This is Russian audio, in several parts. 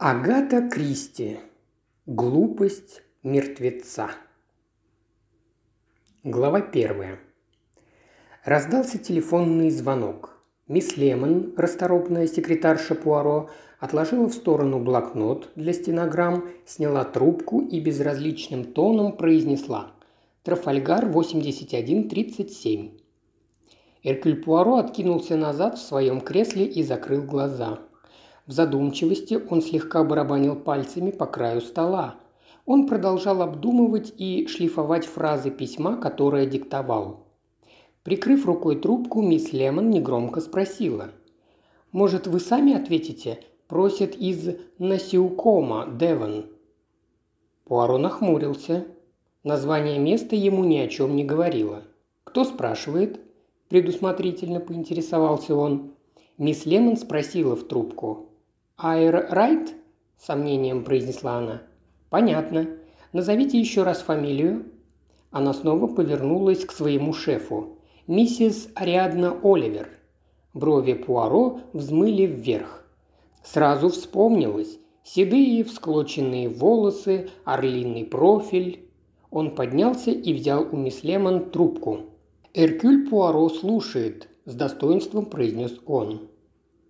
Агата Кристи. Глупость мертвеца. Глава первая. Раздался телефонный звонок. Мисс Лемон, расторопная секретарша Пуаро, отложила в сторону блокнот для стенограмм, сняла трубку и безразличным тоном произнесла «Трафальгар 8137». Эркюль Пуаро откинулся назад в своем кресле и закрыл глаза – в задумчивости он слегка барабанил пальцами по краю стола. Он продолжал обдумывать и шлифовать фразы письма, которое диктовал. Прикрыв рукой трубку, мисс Лемон негромко спросила. «Может, вы сами ответите?» Просит из Насиукома, Девон. Пуаро нахмурился. Название места ему ни о чем не говорило. «Кто спрашивает?» – предусмотрительно поинтересовался он. Мисс Лемон спросила в трубку. «Айр Райт?» – сомнением произнесла она. «Понятно. Назовите еще раз фамилию». Она снова повернулась к своему шефу. «Миссис Ариадна Оливер». Брови Пуаро взмыли вверх. Сразу вспомнилось. Седые всклоченные волосы, орлиный профиль. Он поднялся и взял у мисс Лемон трубку. «Эркюль Пуаро слушает», – с достоинством произнес он.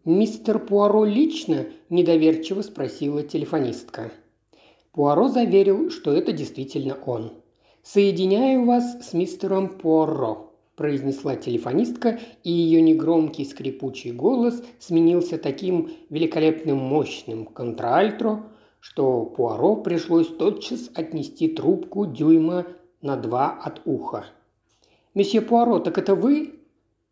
«Мистер Пуаро лично?» – недоверчиво спросила телефонистка. Пуаро заверил, что это действительно он. «Соединяю вас с мистером Пуаро», – произнесла телефонистка, и ее негромкий скрипучий голос сменился таким великолепным мощным контральтро, что Пуаро пришлось тотчас отнести трубку дюйма на два от уха. «Месье Пуаро, так это вы?»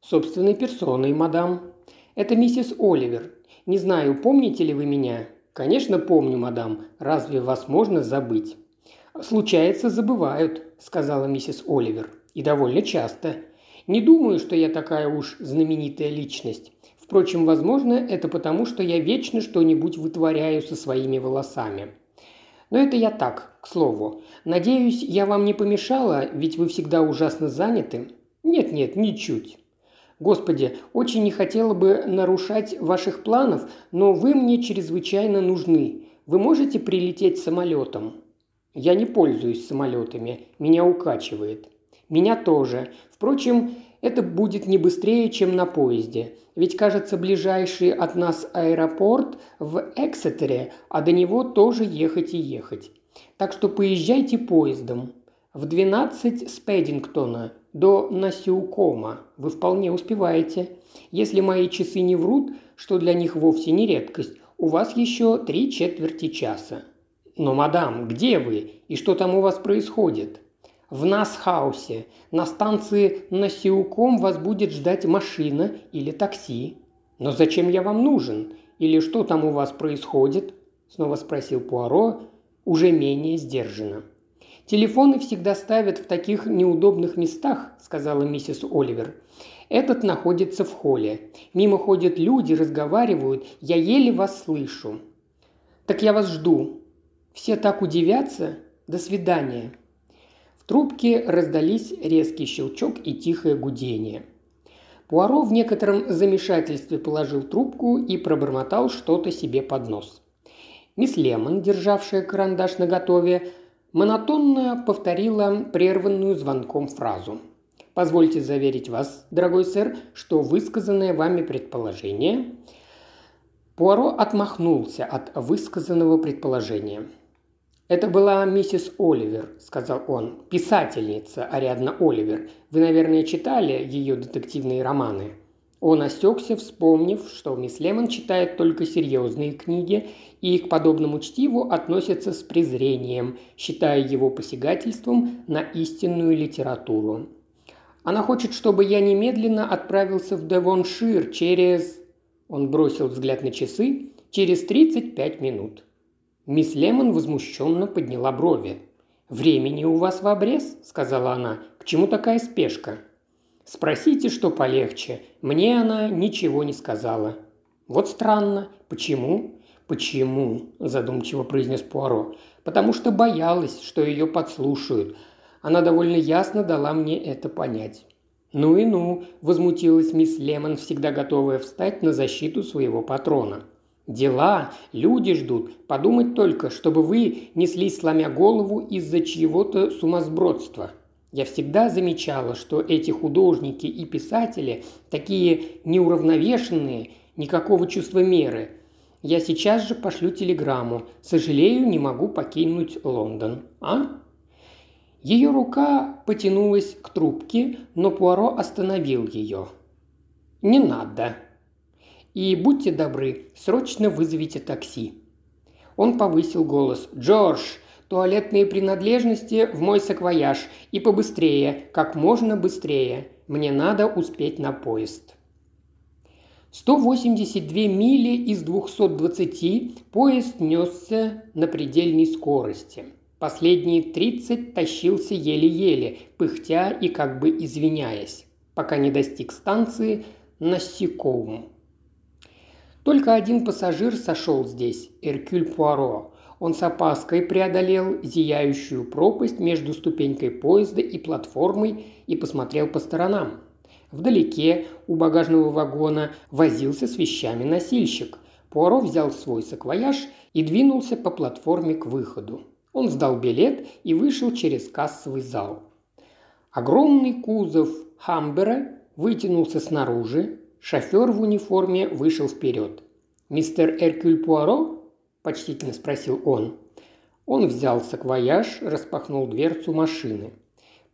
«Собственной персоной, мадам», это миссис Оливер. Не знаю, помните ли вы меня?» «Конечно помню, мадам. Разве вас можно забыть?» «Случается, забывают», – сказала миссис Оливер. «И довольно часто. Не думаю, что я такая уж знаменитая личность. Впрочем, возможно, это потому, что я вечно что-нибудь вытворяю со своими волосами. Но это я так, к слову. Надеюсь, я вам не помешала, ведь вы всегда ужасно заняты. Нет-нет, ничуть. Господи, очень не хотела бы нарушать ваших планов, но вы мне чрезвычайно нужны. Вы можете прилететь самолетом?» «Я не пользуюсь самолетами. Меня укачивает». «Меня тоже. Впрочем, это будет не быстрее, чем на поезде. Ведь, кажется, ближайший от нас аэропорт в Эксетере, а до него тоже ехать и ехать. Так что поезжайте поездом. В 12 с Пэддингтона до Насиукома. Вы вполне успеваете. Если мои часы не врут, что для них вовсе не редкость, у вас еще три четверти часа. Но, мадам, где вы? И что там у вас происходит? В Насхаусе. На станции Насиуком вас будет ждать машина или такси. Но зачем я вам нужен? Или что там у вас происходит? Снова спросил Пуаро, уже менее сдержанно. «Телефоны всегда ставят в таких неудобных местах», – сказала миссис Оливер. «Этот находится в холле. Мимо ходят люди, разговаривают. Я еле вас слышу». «Так я вас жду». «Все так удивятся. До свидания». В трубке раздались резкий щелчок и тихое гудение. Пуаро в некотором замешательстве положил трубку и пробормотал что-то себе под нос. Мисс Лемон, державшая карандаш наготове, монотонно повторила прерванную звонком фразу. «Позвольте заверить вас, дорогой сэр, что высказанное вами предположение...» Пуаро отмахнулся от высказанного предположения. «Это была миссис Оливер», – сказал он, – «писательница Ариадна Оливер. Вы, наверное, читали ее детективные романы?» Он осекся, вспомнив, что мисс Лемон читает только серьезные книги и к подобному чтиву относится с презрением, считая его посягательством на истинную литературу. Она хочет, чтобы я немедленно отправился в Девоншир через... Он бросил взгляд на часы. Через 35 минут. Мисс Лемон возмущенно подняла брови. «Времени у вас в обрез?» – сказала она. «К чему такая спешка?» Спросите, что полегче. Мне она ничего не сказала. Вот странно. Почему? Почему? задумчиво произнес Пуаро. Потому что боялась, что ее подслушают. Она довольно ясно дала мне это понять. «Ну и ну», – возмутилась мисс Лемон, всегда готовая встать на защиту своего патрона. Дела, люди ждут. Подумать только, чтобы вы неслись, сломя голову из-за чьего-то сумасбродства. Я всегда замечала, что эти художники и писатели такие неуравновешенные, никакого чувства меры. Я сейчас же пошлю телеграмму. Сожалею, не могу покинуть Лондон. А? Ее рука потянулась к трубке, но Пуаро остановил ее. «Не надо», и будьте добры, срочно вызовите такси». Он повысил голос. «Джордж, туалетные принадлежности в мой саквояж. И побыстрее, как можно быстрее. Мне надо успеть на поезд». 182 мили из 220 поезд несся на предельной скорости. Последние 30 тащился еле-еле, пыхтя и как бы извиняясь, пока не достиг станции Насикоум. Только один пассажир сошел здесь – Эркюль Пуаро. Он с опаской преодолел зияющую пропасть между ступенькой поезда и платформой и посмотрел по сторонам. Вдалеке у багажного вагона возился с вещами носильщик. Пуаро взял свой саквояж и двинулся по платформе к выходу. Он сдал билет и вышел через кассовый зал. Огромный кузов Хамбера вытянулся снаружи, Шофер в униформе вышел вперед. «Мистер Эркюль Пуаро?» – почтительно спросил он. Он взял саквояж, распахнул дверцу машины.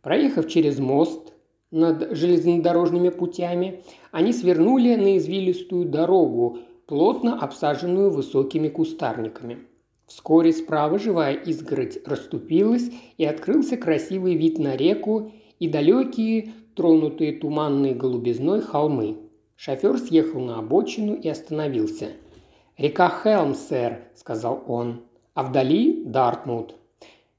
Проехав через мост над железнодорожными путями, они свернули на извилистую дорогу, плотно обсаженную высокими кустарниками. Вскоре справа живая изгородь расступилась, и открылся красивый вид на реку и далекие, тронутые туманной голубизной холмы. Шофер съехал на обочину и остановился. «Река Хелм, сэр», – сказал он. «А вдали – Дартмут».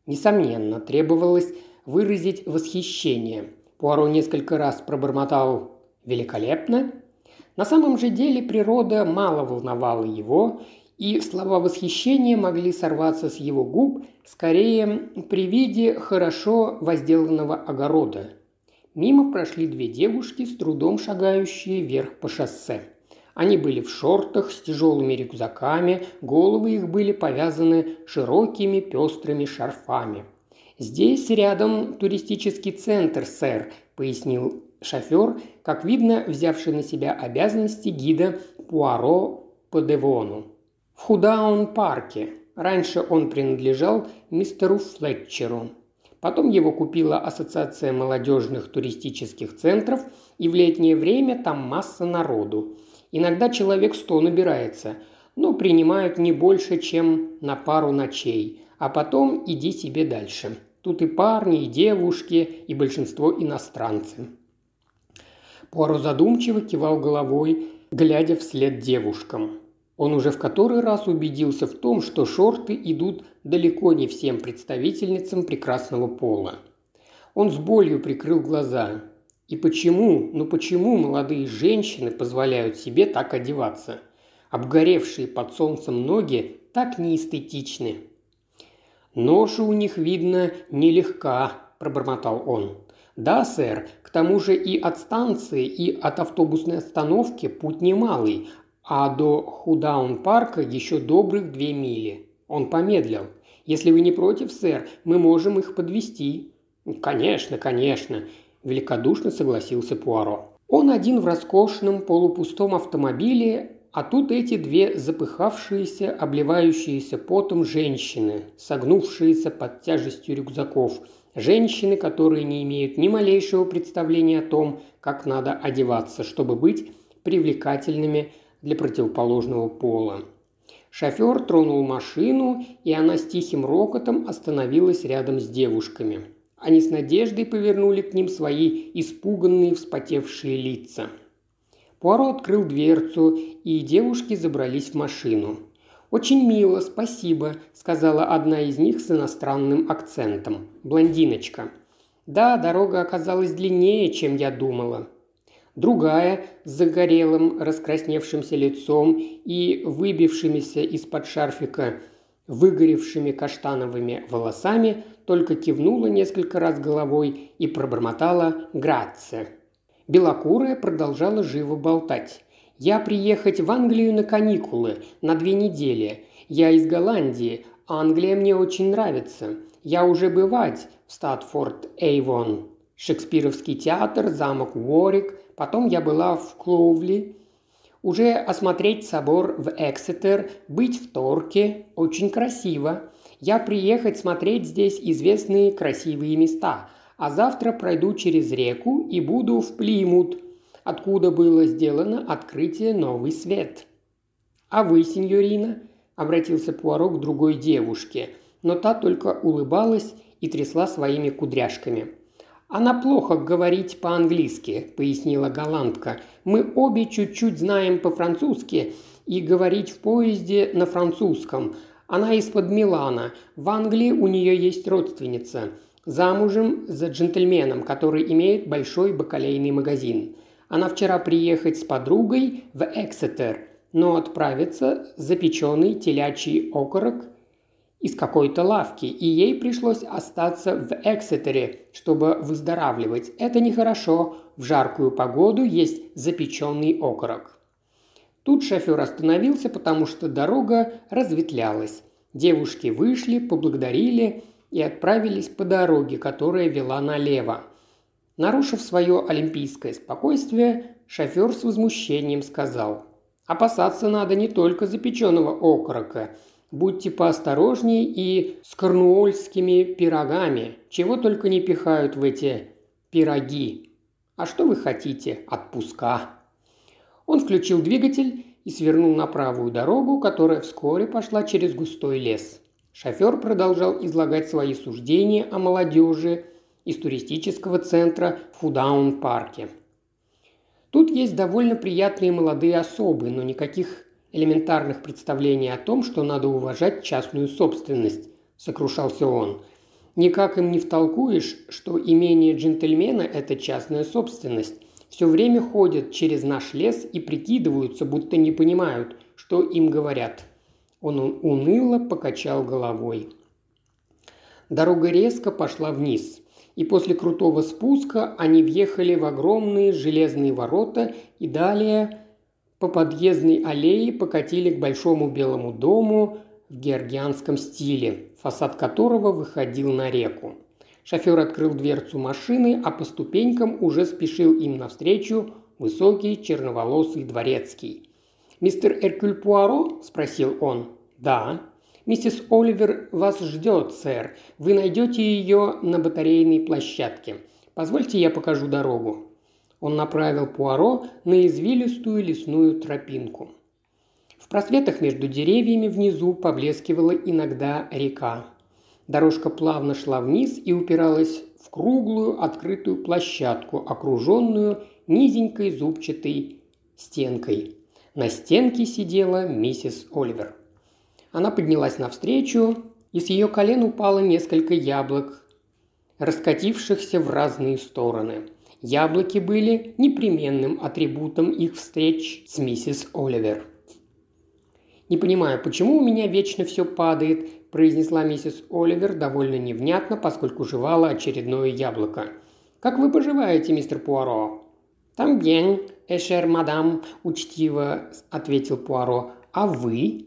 Несомненно, требовалось выразить восхищение. Пуаро несколько раз пробормотал «великолепно». На самом же деле природа мало волновала его, и слова восхищения могли сорваться с его губ скорее при виде хорошо возделанного огорода – Мимо прошли две девушки, с трудом шагающие вверх по шоссе. Они были в шортах с тяжелыми рюкзаками, головы их были повязаны широкими пестрыми шарфами. «Здесь рядом туристический центр, сэр», – пояснил шофер, как видно, взявший на себя обязанности гида Пуаро по Девону. В Худаун-парке. Раньше он принадлежал мистеру Флетчеру. Потом его купила Ассоциация молодежных туристических центров, и в летнее время там масса народу. Иногда человек сто набирается, но принимают не больше, чем на пару ночей, а потом иди себе дальше. Тут и парни, и девушки, и большинство иностранцы. Пуаро задумчиво кивал головой, глядя вслед девушкам. Он уже в который раз убедился в том, что шорты идут далеко не всем представительницам прекрасного пола. Он с болью прикрыл глаза. И почему, ну почему молодые женщины позволяют себе так одеваться? Обгоревшие под солнцем ноги так неэстетичны. «Ноша у них, видно, нелегка», – пробормотал он. «Да, сэр, к тому же и от станции, и от автобусной остановки путь немалый, а до Худаун-парка еще добрых две мили. Он помедлил. «Если вы не против, сэр, мы можем их подвести. «Конечно, конечно», – великодушно согласился Пуаро. Он один в роскошном полупустом автомобиле, а тут эти две запыхавшиеся, обливающиеся потом женщины, согнувшиеся под тяжестью рюкзаков. Женщины, которые не имеют ни малейшего представления о том, как надо одеваться, чтобы быть привлекательными для противоположного пола. Шофер тронул машину, и она с тихим рокотом остановилась рядом с девушками. Они с надеждой повернули к ним свои испуганные вспотевшие лица. Пуаро открыл дверцу, и девушки забрались в машину. «Очень мило, спасибо», – сказала одна из них с иностранным акцентом. Блондиночка. «Да, дорога оказалась длиннее, чем я думала», Другая с загорелым, раскрасневшимся лицом и выбившимися из-под шарфика выгоревшими каштановыми волосами, только кивнула несколько раз головой и пробормотала «Грация». Белокурая продолжала живо болтать. Я приехать в Англию на каникулы, на две недели. Я из Голландии. Англия мне очень нравится. Я уже бывать в Статфорд Эйвон. Шекспировский театр, замок Уорик. Потом я была в Клоувли. Уже осмотреть собор в Эксетер, быть в Торке. Очень красиво. Я приехать смотреть здесь известные красивые места. А завтра пройду через реку и буду в Плимут, откуда было сделано открытие «Новый свет». «А вы, сеньорина?» – обратился Пуаро к другой девушке, но та только улыбалась и трясла своими кудряшками. «Она плохо говорить по-английски», – пояснила голландка. «Мы обе чуть-чуть знаем по-французски и говорить в поезде на французском. Она из-под Милана. В Англии у нее есть родственница. Замужем за джентльменом, который имеет большой бакалейный магазин. Она вчера приехать с подругой в Эксетер, но отправится запеченный телячий окорок из какой-то лавки, и ей пришлось остаться в Эксетере, чтобы выздоравливать. Это нехорошо. В жаркую погоду есть запеченный окорок. Тут шофер остановился, потому что дорога разветвлялась. Девушки вышли, поблагодарили и отправились по дороге, которая вела налево. Нарушив свое олимпийское спокойствие, шофер с возмущением сказал «Опасаться надо не только запеченного окорока. Будьте поосторожнее и с корнуольскими пирогами, чего только не пихают в эти пироги. А что вы хотите? Отпуска!» Он включил двигатель и свернул на правую дорогу, которая вскоре пошла через густой лес. Шофер продолжал излагать свои суждения о молодежи из туристического центра Фудаун-парке. Тут есть довольно приятные молодые особы, но никаких элементарных представлений о том, что надо уважать частную собственность, сокрушался он. Никак им не втолкуешь, что имение джентльмена – это частная собственность, все время ходят через наш лес и прикидываются, будто не понимают, что им говорят. Он уныло покачал головой. Дорога резко пошла вниз, и после крутого спуска они въехали в огромные железные ворота и далее по подъездной аллее покатили к большому белому дому в георгианском стиле, фасад которого выходил на реку. Шофер открыл дверцу машины, а по ступенькам уже спешил им навстречу высокий черноволосый дворецкий. «Мистер Эркюль Пуаро?» – спросил он. «Да». «Миссис Оливер вас ждет, сэр. Вы найдете ее на батарейной площадке. Позвольте, я покажу дорогу». Он направил Пуаро на извилистую лесную тропинку. В просветах между деревьями внизу поблескивала иногда река. Дорожка плавно шла вниз и упиралась в круглую открытую площадку, окруженную низенькой зубчатой стенкой. На стенке сидела миссис Оливер. Она поднялась навстречу, и с ее колен упало несколько яблок, раскатившихся в разные стороны. Яблоки были непременным атрибутом их встреч с миссис Оливер. «Не понимаю, почему у меня вечно все падает?» Произнесла миссис Оливер довольно невнятно, поскольку жевала очередное яблоко. «Как вы поживаете, мистер Пуаро?» «Там bien, эшер мадам», – учтиво ответил Пуаро. «А вы?»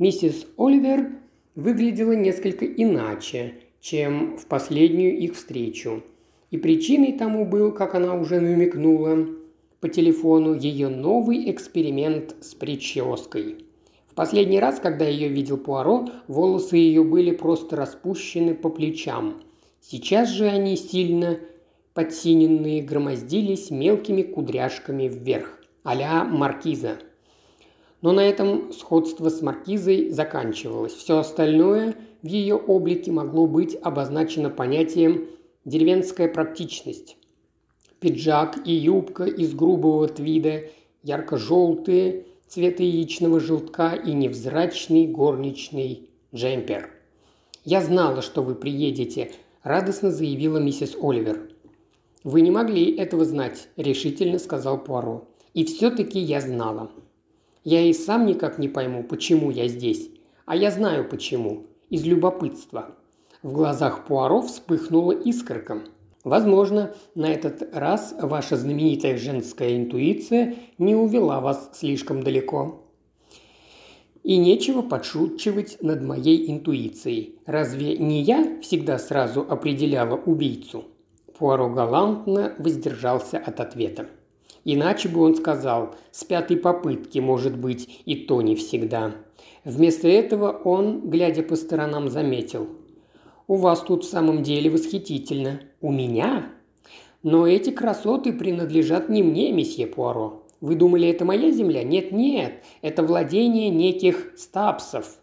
Миссис Оливер выглядела несколько иначе, чем в последнюю их встречу. И причиной тому был, как она уже намекнула, по телефону ее новый эксперимент с прической – в последний раз, когда ее видел Пуаро, волосы ее были просто распущены по плечам. Сейчас же они сильно подсиненные громоздились мелкими кудряшками вверх, а маркиза. Но на этом сходство с маркизой заканчивалось. Все остальное в ее облике могло быть обозначено понятием «деревенская практичность». Пиджак и юбка из грубого твида, ярко-желтые – цвета яичного желтка и невзрачный горничный джемпер. «Я знала, что вы приедете», – радостно заявила миссис Оливер. «Вы не могли этого знать», – решительно сказал Пуаро. «И все-таки я знала. Я и сам никак не пойму, почему я здесь. А я знаю почему. Из любопытства». В глазах Пуаро вспыхнула искорка. Возможно, на этот раз ваша знаменитая женская интуиция не увела вас слишком далеко. И нечего подшучивать над моей интуицией. Разве не я всегда сразу определяла убийцу? Пуаро галантно воздержался от ответа. Иначе бы он сказал, с пятой попытки, может быть, и то не всегда. Вместо этого он, глядя по сторонам, заметил. «У вас тут в самом деле восхитительно. У меня? Но эти красоты принадлежат не мне, месье Пуаро. Вы думали, это моя земля? Нет-нет, это владение неких стапсов.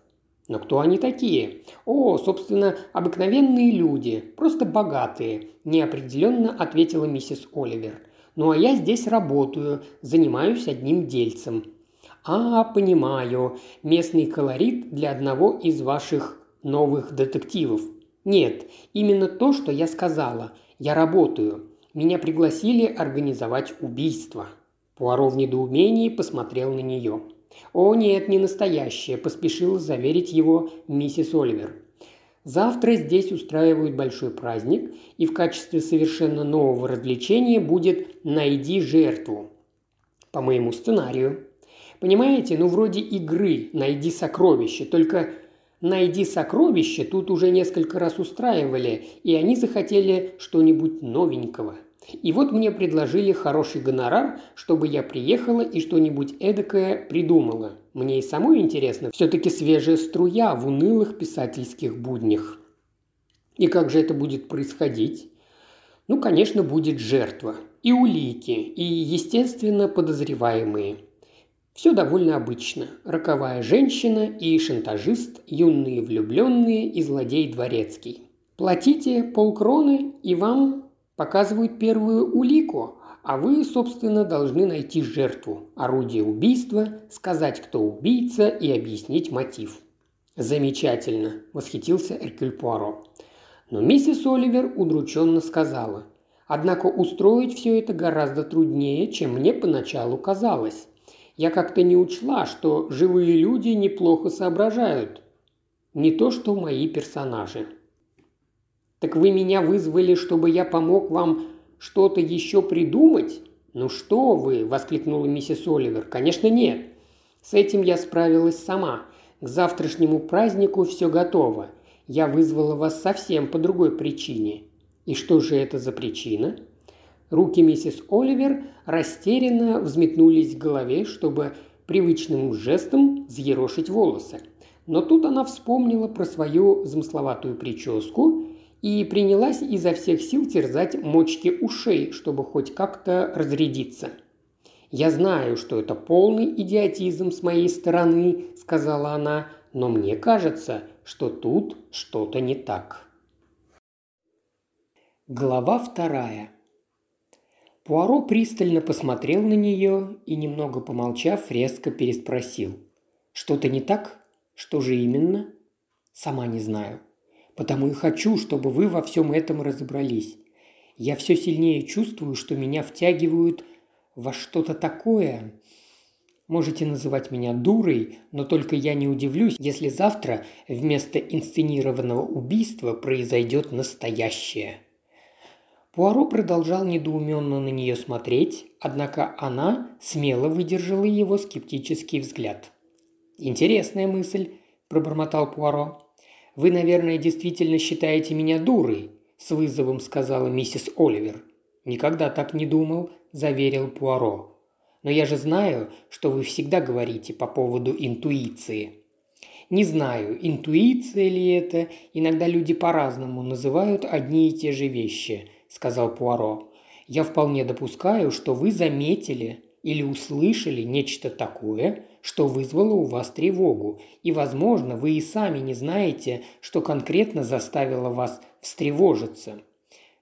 Но кто они такие? О, собственно, обыкновенные люди, просто богатые, неопределенно ответила миссис Оливер. Ну а я здесь работаю, занимаюсь одним дельцем. А, понимаю, местный колорит для одного из ваших новых детективов. Нет, именно то, что я сказала. Я работаю. Меня пригласили организовать убийство. Пуаро в недоумении посмотрел на нее. «О нет, не настоящее», – поспешила заверить его миссис Оливер. «Завтра здесь устраивают большой праздник, и в качестве совершенно нового развлечения будет «Найди жертву». По моему сценарию. Понимаете, ну вроде игры «Найди сокровище», только «Найди сокровище» тут уже несколько раз устраивали, и они захотели что-нибудь новенького – и вот мне предложили хороший гонорар, чтобы я приехала и что-нибудь эдакое придумала. Мне и самой интересно, все-таки свежая струя в унылых писательских буднях. И как же это будет происходить? Ну, конечно, будет жертва. И улики, и, естественно, подозреваемые. Все довольно обычно. Роковая женщина и шантажист, юные влюбленные и злодей дворецкий. Платите полкроны, и вам показывают первую улику, а вы, собственно, должны найти жертву, орудие убийства, сказать, кто убийца и объяснить мотив. «Замечательно!» – восхитился Эркюль Пуаро. Но миссис Оливер удрученно сказала. «Однако устроить все это гораздо труднее, чем мне поначалу казалось. Я как-то не учла, что живые люди неплохо соображают. Не то, что мои персонажи. «Так вы меня вызвали, чтобы я помог вам что-то еще придумать?» «Ну что вы!» – воскликнула миссис Оливер. «Конечно нет. С этим я справилась сама. К завтрашнему празднику все готово. Я вызвала вас совсем по другой причине». «И что же это за причина?» Руки миссис Оливер растерянно взметнулись к голове, чтобы привычным жестом взъерошить волосы. Но тут она вспомнила про свою замысловатую прическу и принялась изо всех сил терзать мочки ушей, чтобы хоть как-то разрядиться. «Я знаю, что это полный идиотизм с моей стороны», – сказала она, – «но мне кажется, что тут что-то не так». Глава вторая. Пуаро пристально посмотрел на нее и, немного помолчав, резко переспросил. «Что-то не так? Что же именно?» «Сама не знаю», Потому и хочу, чтобы вы во всем этом разобрались. Я все сильнее чувствую, что меня втягивают во что-то такое. Можете называть меня дурой, но только я не удивлюсь, если завтра вместо инсценированного убийства произойдет настоящее. Пуаро продолжал недоуменно на нее смотреть, однако она смело выдержала его скептический взгляд. «Интересная мысль», – пробормотал Пуаро. «Вы, наверное, действительно считаете меня дурой», – с вызовом сказала миссис Оливер. «Никогда так не думал», – заверил Пуаро. «Но я же знаю, что вы всегда говорите по поводу интуиции». Не знаю, интуиция ли это, иногда люди по-разному называют одни и те же вещи, сказал Пуаро. Я вполне допускаю, что вы заметили или услышали нечто такое, что вызвало у вас тревогу, и, возможно, вы и сами не знаете, что конкретно заставило вас встревожиться.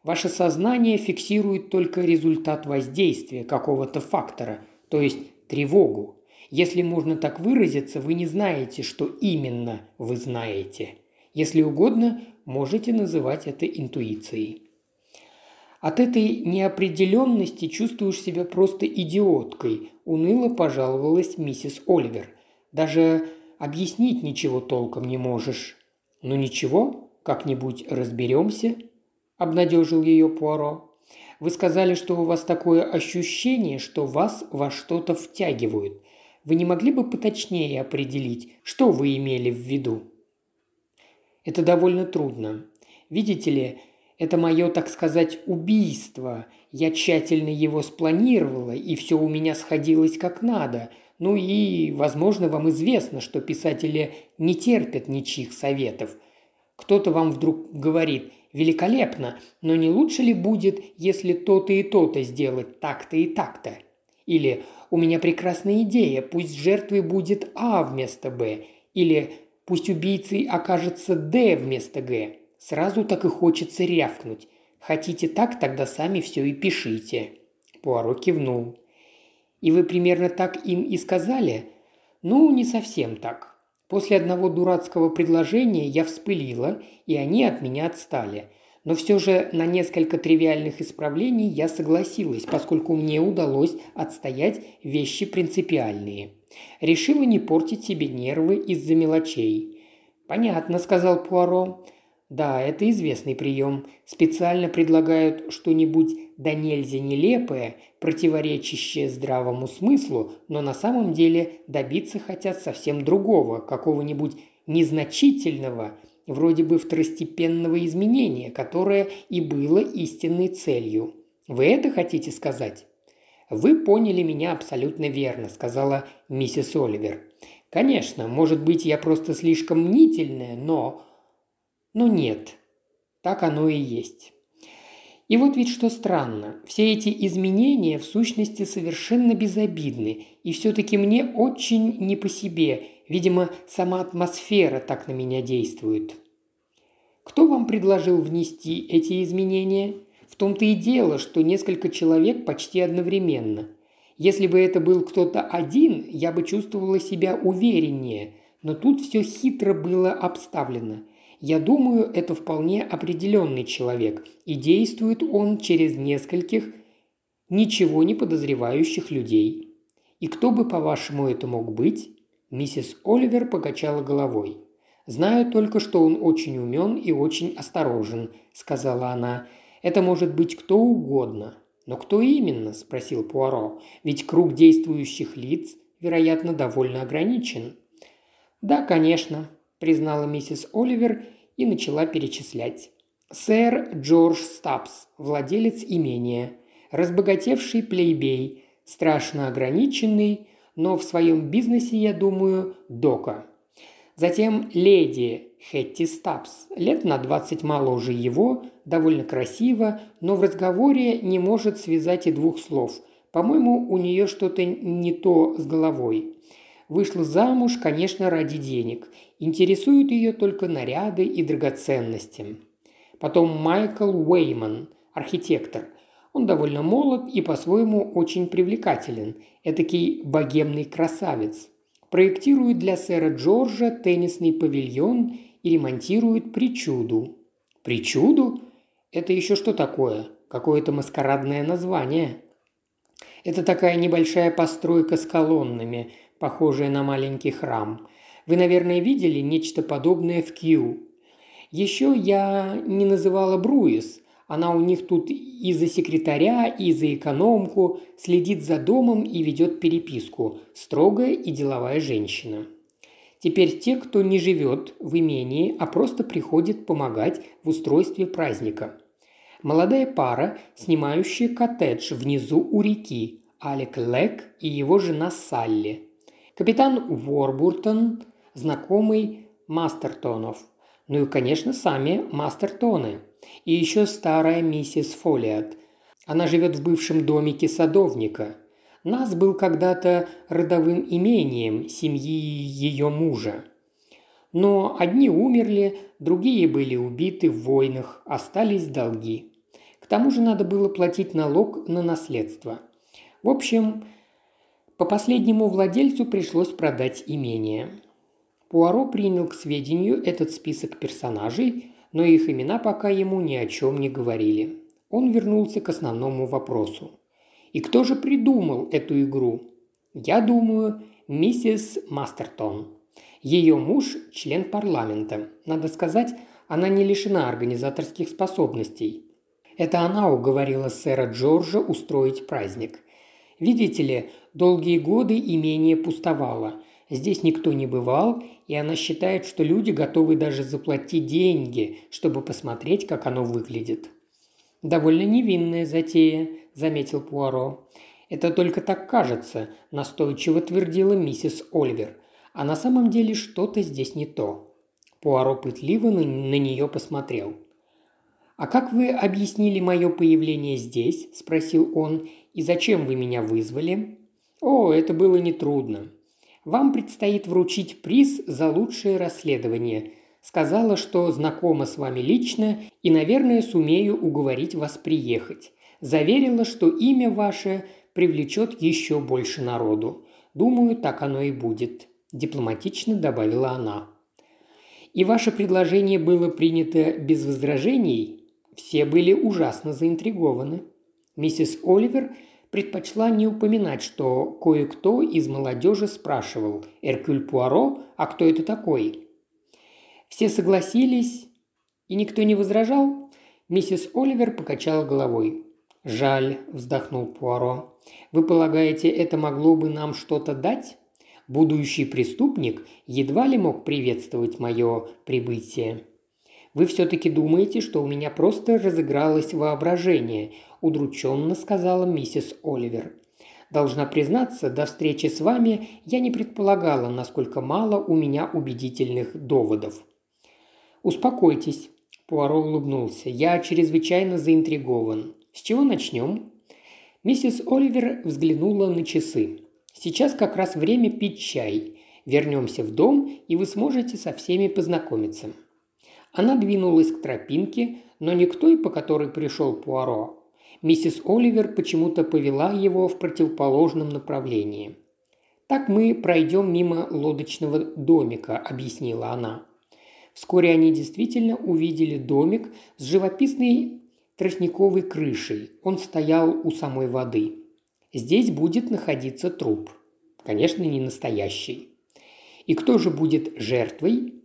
Ваше сознание фиксирует только результат воздействия какого-то фактора, то есть тревогу. Если можно так выразиться, вы не знаете, что именно вы знаете. Если угодно, можете называть это интуицией. От этой неопределенности чувствуешь себя просто идиоткой, уныло пожаловалась миссис Оливер. Даже объяснить ничего толком не можешь. Ну ничего, как-нибудь разберемся. – обнадежил ее Пуаро. «Вы сказали, что у вас такое ощущение, что вас во что-то втягивают. Вы не могли бы поточнее определить, что вы имели в виду?» «Это довольно трудно. Видите ли, это мое, так сказать, убийство. Я тщательно его спланировала, и все у меня сходилось как надо. Ну и, возможно, вам известно, что писатели не терпят ничьих советов. Кто-то вам вдруг говорит «великолепно, но не лучше ли будет, если то-то и то-то сделать так-то и так-то?» Или «у меня прекрасная идея, пусть жертвой будет А вместо Б», или «пусть убийцей окажется Д вместо Г». Сразу так и хочется рявкнуть. Хотите так, тогда сами все и пишите». Пуаро кивнул. «И вы примерно так им и сказали?» «Ну, не совсем так. После одного дурацкого предложения я вспылила, и они от меня отстали. Но все же на несколько тривиальных исправлений я согласилась, поскольку мне удалось отстоять вещи принципиальные. Решила не портить себе нервы из-за мелочей. «Понятно», – сказал Пуаро. Да, это известный прием. Специально предлагают что-нибудь да нельзя нелепое, противоречащее здравому смыслу, но на самом деле добиться хотят совсем другого, какого-нибудь незначительного, вроде бы второстепенного изменения, которое и было истинной целью. Вы это хотите сказать? «Вы поняли меня абсолютно верно», – сказала миссис Оливер. «Конечно, может быть, я просто слишком мнительная, но но нет, так оно и есть. И вот ведь что странно, все эти изменения в сущности совершенно безобидны, и все-таки мне очень не по себе, видимо, сама атмосфера так на меня действует. Кто вам предложил внести эти изменения? В том-то и дело, что несколько человек почти одновременно. Если бы это был кто-то один, я бы чувствовала себя увереннее, но тут все хитро было обставлено – я думаю, это вполне определенный человек, и действует он через нескольких ничего не подозревающих людей. И кто бы, по-вашему, это мог быть? Миссис Оливер покачала головой. «Знаю только, что он очень умен и очень осторожен», – сказала она. «Это может быть кто угодно». «Но кто именно?» – спросил Пуаро. «Ведь круг действующих лиц, вероятно, довольно ограничен». «Да, конечно», – признала миссис Оливер и начала перечислять. Сэр Джордж Стабс, владелец имения, разбогатевший плейбей, страшно ограниченный, но в своем бизнесе, я думаю, дока. Затем леди Хетти Стабс, лет на 20 моложе его, довольно красиво, но в разговоре не может связать и двух слов. По-моему, у нее что-то не то с головой. Вышла замуж, конечно, ради денег. Интересуют ее только наряды и драгоценности. Потом Майкл Уэйман, архитектор. Он довольно молод и по-своему очень привлекателен. Этакий богемный красавец. Проектирует для сэра Джорджа теннисный павильон и ремонтирует причуду. Причуду? Это еще что такое? Какое-то маскарадное название. Это такая небольшая постройка с колоннами – похожее на маленький храм. Вы, наверное, видели нечто подобное в Кью. Еще я не называла Бруис. Она у них тут и за секретаря, и за экономку, следит за домом и ведет переписку. Строгая и деловая женщина. Теперь те, кто не живет в имении, а просто приходит помогать в устройстве праздника. Молодая пара, снимающая коттедж внизу у реки, Алек Лек и его жена Салли. Капитан Уорбуртон, знакомый Мастертонов. Ну и, конечно, сами Мастертоны. И еще старая миссис Фолиат. Она живет в бывшем домике садовника. Нас был когда-то родовым имением семьи ее мужа. Но одни умерли, другие были убиты в войнах, остались долги. К тому же надо было платить налог на наследство. В общем, по последнему владельцу пришлось продать имение. Пуаро принял к сведению этот список персонажей, но их имена пока ему ни о чем не говорили. Он вернулся к основному вопросу. И кто же придумал эту игру? Я думаю, миссис Мастертон. Ее муж – член парламента. Надо сказать, она не лишена организаторских способностей. Это она уговорила сэра Джорджа устроить праздник. Видите ли, долгие годы имение пустовало. Здесь никто не бывал, и она считает, что люди готовы даже заплатить деньги, чтобы посмотреть, как оно выглядит. «Довольно невинная затея», – заметил Пуаро. «Это только так кажется», – настойчиво твердила миссис Оливер. «А на самом деле что-то здесь не то». Пуаро пытливо на, на нее посмотрел. «А как вы объяснили мое появление здесь?» – спросил он. «И зачем вы меня вызвали?» «О, это было нетрудно. Вам предстоит вручить приз за лучшее расследование. Сказала, что знакома с вами лично и, наверное, сумею уговорить вас приехать. Заверила, что имя ваше привлечет еще больше народу. Думаю, так оно и будет», – дипломатично добавила она. «И ваше предложение было принято без возражений?» Все были ужасно заинтригованы. Миссис Оливер предпочла не упоминать, что кое-кто из молодежи спрашивал «Эркюль Пуаро? А кто это такой?» Все согласились, и никто не возражал. Миссис Оливер покачала головой. «Жаль», – вздохнул Пуаро. «Вы полагаете, это могло бы нам что-то дать? Будущий преступник едва ли мог приветствовать мое прибытие». «Вы все-таки думаете, что у меня просто разыгралось воображение», – удрученно сказала миссис Оливер. «Должна признаться, до встречи с вами я не предполагала, насколько мало у меня убедительных доводов». «Успокойтесь», – Пуаро улыбнулся. «Я чрезвычайно заинтригован. С чего начнем?» Миссис Оливер взглянула на часы. «Сейчас как раз время пить чай. Вернемся в дом, и вы сможете со всеми познакомиться». Она двинулась к тропинке, но той, по которой пришел Пуаро. Миссис Оливер почему-то повела его в противоположном направлении. «Так мы пройдем мимо лодочного домика», – объяснила она. Вскоре они действительно увидели домик с живописной тростниковой крышей. Он стоял у самой воды. Здесь будет находиться труп. Конечно, не настоящий. И кто же будет жертвой?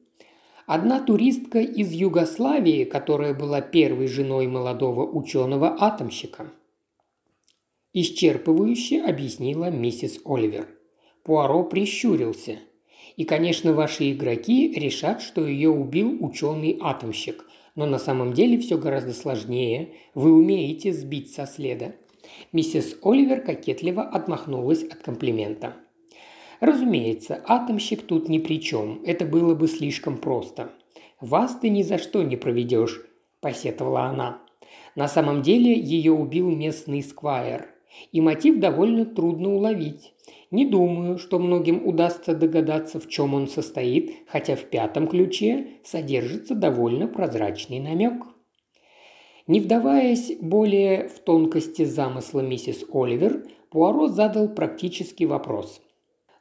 Одна туристка из Югославии, которая была первой женой молодого ученого-атомщика. Исчерпывающе объяснила миссис Оливер. Пуаро прищурился. И, конечно, ваши игроки решат, что ее убил ученый-атомщик. Но на самом деле все гораздо сложнее. Вы умеете сбить со следа. Миссис Оливер кокетливо отмахнулась от комплимента. Разумеется, атомщик тут ни при чем, это было бы слишком просто. «Вас ты ни за что не проведешь», – посетовала она. На самом деле ее убил местный сквайр, и мотив довольно трудно уловить. Не думаю, что многим удастся догадаться, в чем он состоит, хотя в пятом ключе содержится довольно прозрачный намек. Не вдаваясь более в тонкости замысла миссис Оливер, Пуаро задал практический вопрос –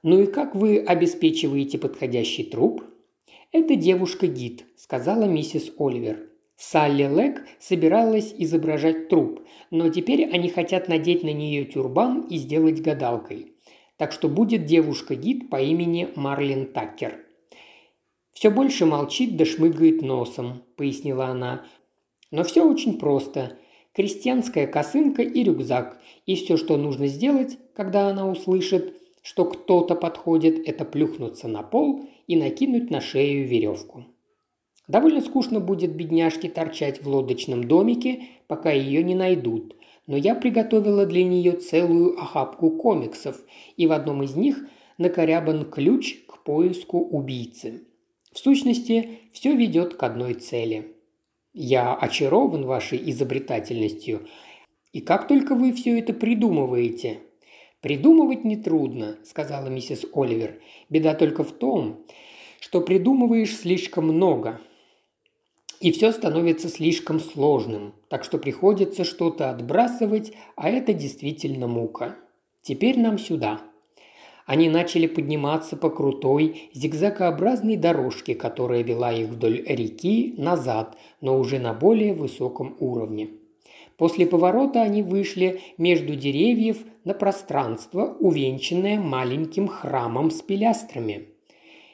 «Ну и как вы обеспечиваете подходящий труп?» «Это девушка-гид», – сказала миссис Оливер. Салли Лэг собиралась изображать труп, но теперь они хотят надеть на нее тюрбан и сделать гадалкой. Так что будет девушка-гид по имени Марлин Таккер. «Все больше молчит да шмыгает носом», – пояснила она. «Но все очень просто. Крестьянская косынка и рюкзак. И все, что нужно сделать, когда она услышит что кто-то подходит, это плюхнуться на пол и накинуть на шею веревку. Довольно скучно будет бедняжке торчать в лодочном домике, пока ее не найдут, но я приготовила для нее целую охапку комиксов, и в одном из них накорябан ключ к поиску убийцы. В сущности, все ведет к одной цели. Я очарован вашей изобретательностью, и как только вы все это придумываете, «Придумывать нетрудно», – сказала миссис Оливер. «Беда только в том, что придумываешь слишком много, и все становится слишком сложным, так что приходится что-то отбрасывать, а это действительно мука. Теперь нам сюда». Они начали подниматься по крутой, зигзагообразной дорожке, которая вела их вдоль реки назад, но уже на более высоком уровне. После поворота они вышли между деревьев на пространство, увенчанное маленьким храмом с пилястрами.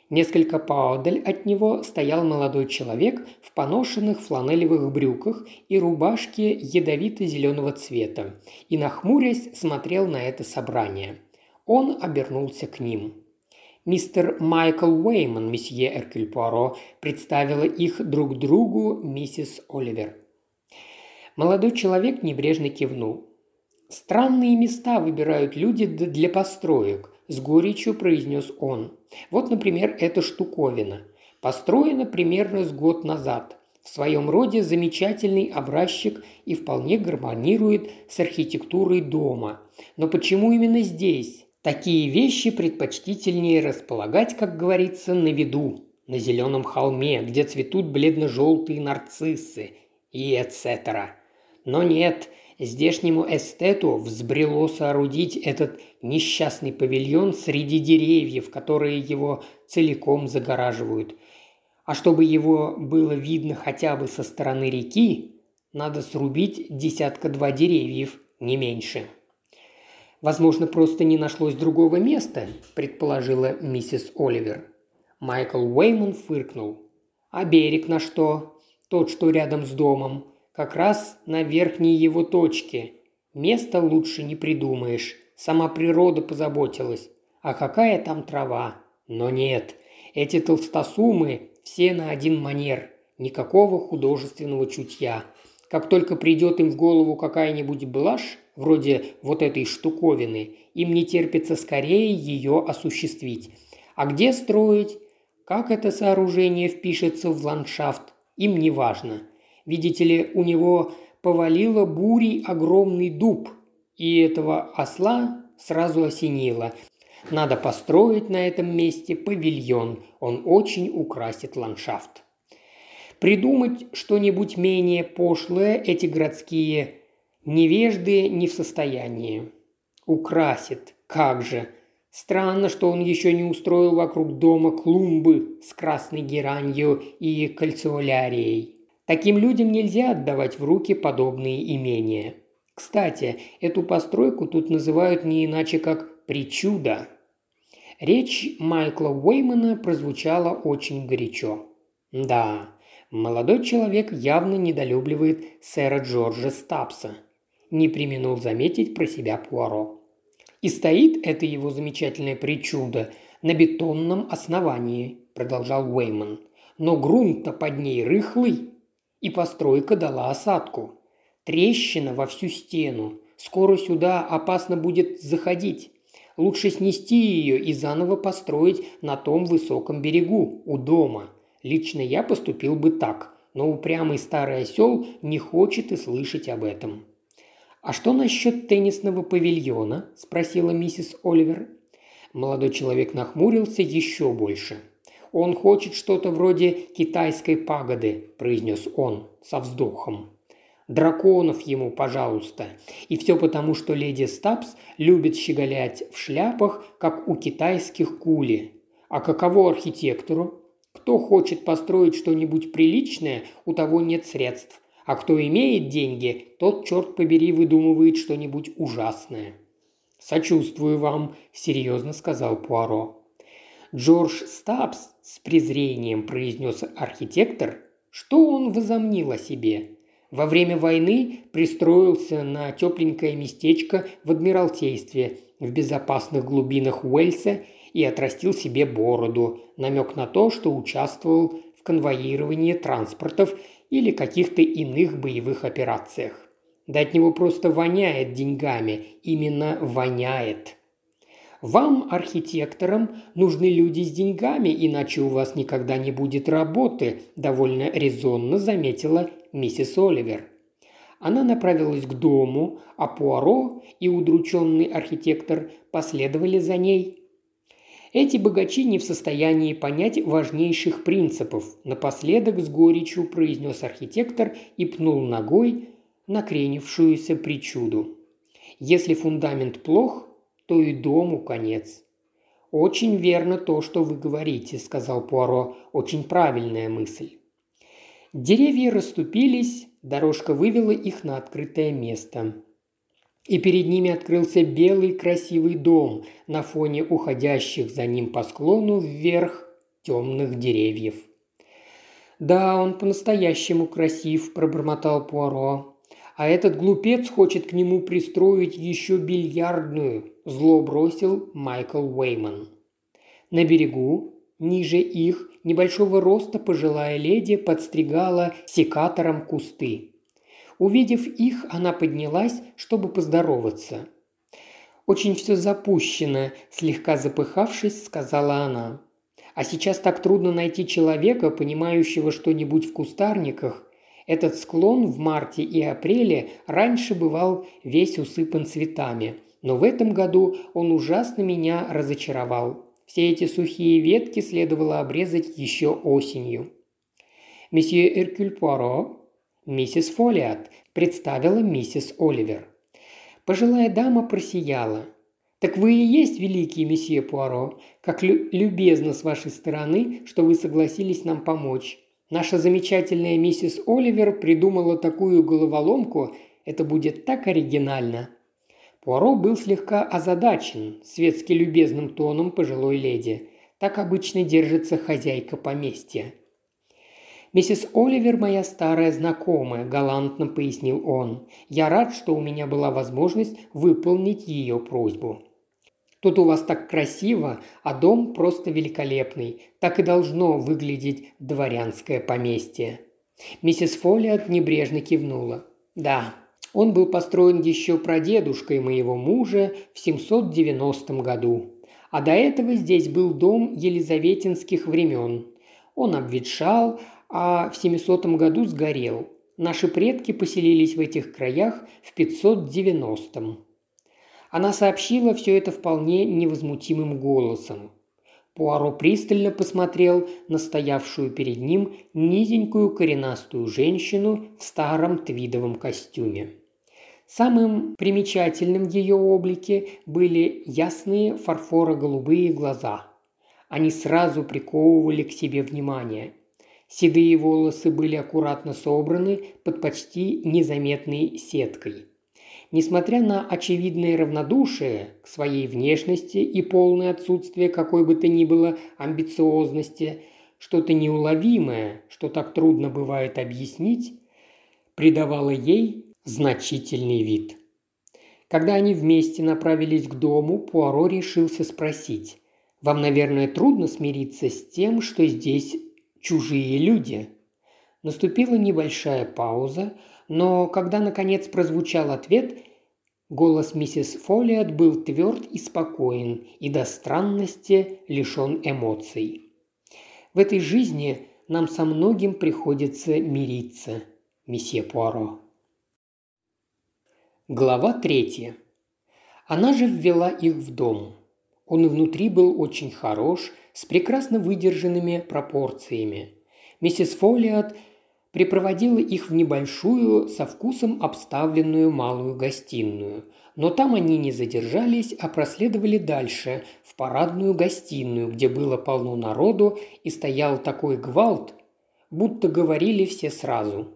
Несколько поодаль от него стоял молодой человек в поношенных фланелевых брюках и рубашке ядовито-зеленого цвета и, нахмурясь, смотрел на это собрание. Он обернулся к ним. «Мистер Майкл Уэйман, месье Эркюль Пуаро», представила их друг другу миссис Оливер. Молодой человек небрежно кивнул. «Странные места выбирают люди для построек», – с горечью произнес он. Вот, например, эта штуковина. Построена примерно с год назад. В своем роде замечательный образчик и вполне гармонирует с архитектурой дома. Но почему именно здесь? Такие вещи предпочтительнее располагать, как говорится, на виду, на зеленом холме, где цветут бледно-желтые нарциссы и etc. Но нет, здешнему эстету взбрело соорудить этот несчастный павильон среди деревьев, которые его целиком загораживают. А чтобы его было видно хотя бы со стороны реки, надо срубить десятка-два деревьев, не меньше. «Возможно, просто не нашлось другого места», – предположила миссис Оливер. Майкл Уэйман фыркнул. «А берег на что? Тот, что рядом с домом как раз на верхней его точке. Места лучше не придумаешь. Сама природа позаботилась. А какая там трава? Но нет. Эти толстосумы все на один манер. Никакого художественного чутья. Как только придет им в голову какая-нибудь блажь, вроде вот этой штуковины, им не терпится скорее ее осуществить. А где строить? Как это сооружение впишется в ландшафт? Им не важно. Видите ли, у него повалило бурей огромный дуб, и этого осла сразу осенило. Надо построить на этом месте павильон, он очень украсит ландшафт. Придумать что-нибудь менее пошлое эти городские невежды не в состоянии. Украсит, как же. Странно, что он еще не устроил вокруг дома клумбы с красной геранью и кальциолярией. Таким людям нельзя отдавать в руки подобные имения. Кстати, эту постройку тут называют не иначе как «причуда». Речь Майкла Уэймана прозвучала очень горячо. Да, молодой человек явно недолюбливает сэра Джорджа Стапса. Не применул заметить про себя Пуаро. И стоит это его замечательное причудо на бетонном основании, продолжал Уэйман. Но грунт-то под ней рыхлый, и постройка дала осадку. Трещина во всю стену. Скоро сюда опасно будет заходить. Лучше снести ее и заново построить на том высоком берегу, у дома. Лично я поступил бы так, но упрямый старый осел не хочет и слышать об этом. «А что насчет теннисного павильона?» – спросила миссис Оливер. Молодой человек нахмурился еще больше – «Он хочет что-то вроде китайской пагоды», – произнес он со вздохом. «Драконов ему, пожалуйста. И все потому, что леди Стапс любит щеголять в шляпах, как у китайских кули. А каково архитектору? Кто хочет построить что-нибудь приличное, у того нет средств. А кто имеет деньги, тот, черт побери, выдумывает что-нибудь ужасное». «Сочувствую вам», – серьезно сказал Пуаро. Джордж Стабс с презрением произнес архитектор, что он возомнил о себе. Во время войны пристроился на тепленькое местечко в Адмиралтействе в безопасных глубинах Уэльса и отрастил себе бороду, намек на то, что участвовал в конвоировании транспортов или каких-то иных боевых операциях. Да от него просто воняет деньгами, именно воняет. Вам, архитекторам, нужны люди с деньгами, иначе у вас никогда не будет работы», – довольно резонно заметила миссис Оливер. Она направилась к дому, а Пуаро и удрученный архитектор последовали за ней. Эти богачи не в состоянии понять важнейших принципов. Напоследок с горечью произнес архитектор и пнул ногой накренившуюся причуду. Если фундамент плох, то и дому конец. «Очень верно то, что вы говорите», – сказал Пуаро. «Очень правильная мысль». Деревья расступились, дорожка вывела их на открытое место. И перед ними открылся белый красивый дом на фоне уходящих за ним по склону вверх темных деревьев. «Да, он по-настоящему красив», – пробормотал Пуаро. «А этот глупец хочет к нему пристроить еще бильярдную», – зло бросил Майкл Уэйман. На берегу, ниже их, небольшого роста пожилая леди подстригала секатором кусты. Увидев их, она поднялась, чтобы поздороваться. «Очень все запущено», – слегка запыхавшись, сказала она. А сейчас так трудно найти человека, понимающего что-нибудь в кустарниках. Этот склон в марте и апреле раньше бывал весь усыпан цветами, но в этом году он ужасно меня разочаровал. Все эти сухие ветки следовало обрезать еще осенью. «Месье Эркюль Пуаро, миссис Фолиат», представила миссис Оливер. Пожилая дама просияла – «Так вы и есть великий месье Пуаро. Как лю- любезно с вашей стороны, что вы согласились нам помочь. Наша замечательная миссис Оливер придумала такую головоломку, это будет так оригинально». Пуаро был слегка озадачен светски любезным тоном пожилой леди. Так обычно держится хозяйка поместья. «Миссис Оливер моя старая знакомая», – галантно пояснил он. «Я рад, что у меня была возможность выполнить ее просьбу». Тут у вас так красиво, а дом просто великолепный. Так и должно выглядеть дворянское поместье». Миссис Фолиат небрежно кивнула. «Да, он был построен еще прадедушкой моего мужа в 790 году. А до этого здесь был дом елизаветинских времен. Он обветшал, а в 700 году сгорел. Наши предки поселились в этих краях в 590 -м. Она сообщила все это вполне невозмутимым голосом. Пуаро пристально посмотрел на стоявшую перед ним низенькую коренастую женщину в старом твидовом костюме. Самым примечательным в ее облике были ясные фарфоро-голубые глаза. Они сразу приковывали к себе внимание. Седые волосы были аккуратно собраны под почти незаметной сеткой – Несмотря на очевидное равнодушие к своей внешности и полное отсутствие какой бы то ни было амбициозности, что-то неуловимое, что так трудно бывает объяснить, придавало ей значительный вид. Когда они вместе направились к дому, Пуаро решился спросить. «Вам, наверное, трудно смириться с тем, что здесь чужие люди?» Наступила небольшая пауза, но когда, наконец, прозвучал ответ, голос миссис Фолиат был тверд и спокоен, и до странности лишен эмоций. В этой жизни нам со многим приходится мириться, месье Пуаро. Глава третья. Она же ввела их в дом. Он и внутри был очень хорош, с прекрасно выдержанными пропорциями. Миссис Фолиат припроводила их в небольшую, со вкусом обставленную малую гостиную. Но там они не задержались, а проследовали дальше, в парадную гостиную, где было полно народу и стоял такой гвалт, будто говорили все сразу.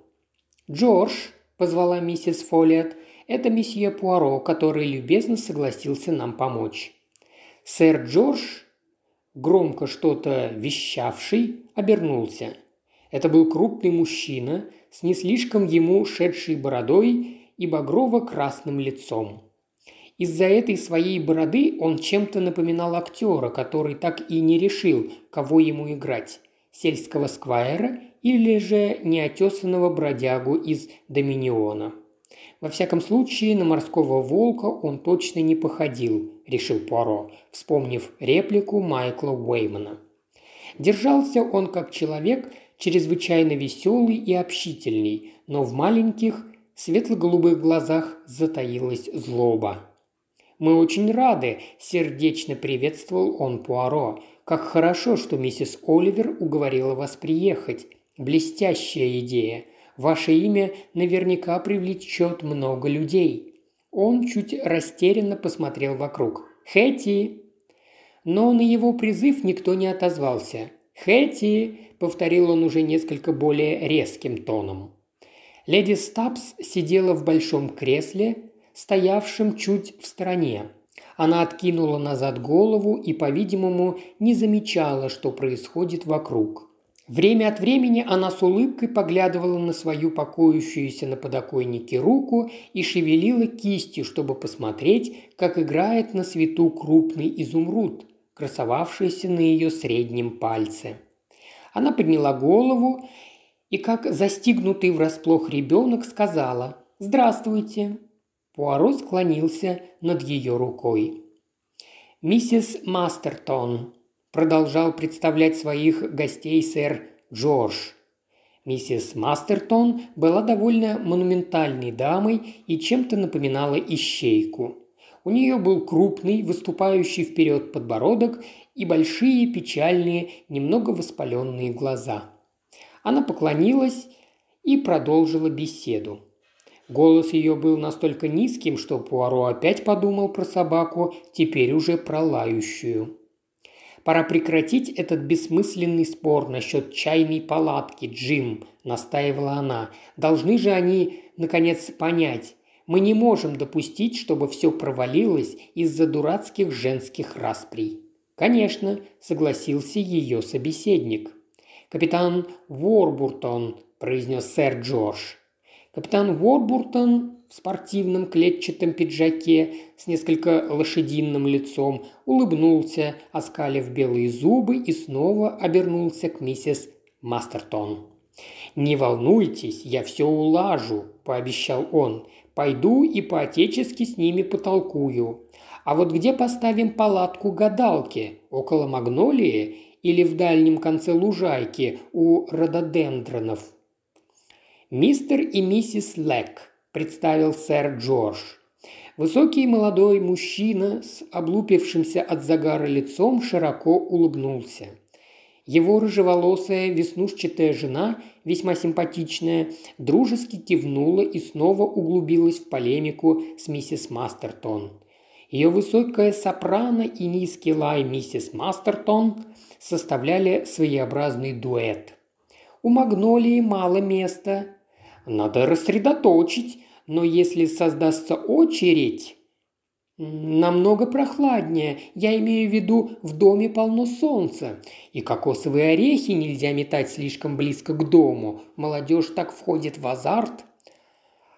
«Джордж», – позвала миссис Фоллиет, – «это месье Пуаро, который любезно согласился нам помочь». Сэр Джордж, громко что-то вещавший, обернулся – это был крупный мужчина с не слишком ему шедшей бородой и багрово-красным лицом. Из-за этой своей бороды он чем-то напоминал актера, который так и не решил, кого ему играть – сельского сквайра или же неотесанного бродягу из Доминиона. Во всяком случае, на морского волка он точно не походил, решил Пуаро, вспомнив реплику Майкла Уэймана. Держался он как человек, чрезвычайно веселый и общительный, но в маленьких, светло-голубых глазах затаилась злоба. «Мы очень рады», – сердечно приветствовал он Пуаро. «Как хорошо, что миссис Оливер уговорила вас приехать. Блестящая идея. Ваше имя наверняка привлечет много людей». Он чуть растерянно посмотрел вокруг. «Хэти!» Но на его призыв никто не отозвался. «Хэти!» повторил он уже несколько более резким тоном. Леди Стабс сидела в большом кресле, стоявшем чуть в стороне. Она откинула назад голову и, по-видимому, не замечала, что происходит вокруг. Время от времени она с улыбкой поглядывала на свою покоящуюся на подоконнике руку и шевелила кистью, чтобы посмотреть, как играет на свету крупный изумруд, красовавшийся на ее среднем пальце. Она подняла голову и, как застигнутый врасплох ребенок, сказала «Здравствуйте». Пуаро склонился над ее рукой. «Миссис Мастертон», – продолжал представлять своих гостей сэр Джордж. Миссис Мастертон была довольно монументальной дамой и чем-то напоминала ищейку. У нее был крупный, выступающий вперед подбородок и большие, печальные, немного воспаленные глаза. Она поклонилась и продолжила беседу. Голос ее был настолько низким, что Пуаро опять подумал про собаку, теперь уже про лающую. «Пора прекратить этот бессмысленный спор насчет чайной палатки, Джим», – настаивала она. «Должны же они, наконец, понять. Мы не можем допустить, чтобы все провалилось из-за дурацких женских расприй». «Конечно», – согласился ее собеседник. «Капитан Ворбуртон», – произнес сэр Джордж. Капитан Ворбуртон в спортивном клетчатом пиджаке с несколько лошадиным лицом улыбнулся, оскалив белые зубы и снова обернулся к миссис Мастертон. «Не волнуйтесь, я все улажу», – пообещал он. «Пойду и по-отечески с ними потолкую. А вот где поставим палатку гадалки? Около магнолии или в дальнем конце лужайки у рододендронов?» «Мистер и миссис Лэк», – представил сэр Джордж. Высокий молодой мужчина с облупившимся от загара лицом широко улыбнулся. Его рыжеволосая веснушчатая жена, весьма симпатичная, дружески кивнула и снова углубилась в полемику с миссис Мастертон. Ее высокая сопрано и низкий лай миссис Мастертон составляли своеобразный дуэт. У магнолии мало места, надо рассредоточить, но если создастся очередь, намного прохладнее. Я имею в виду, в доме полно солнца. И кокосовые орехи нельзя метать слишком близко к дому. Молодежь так входит в азарт.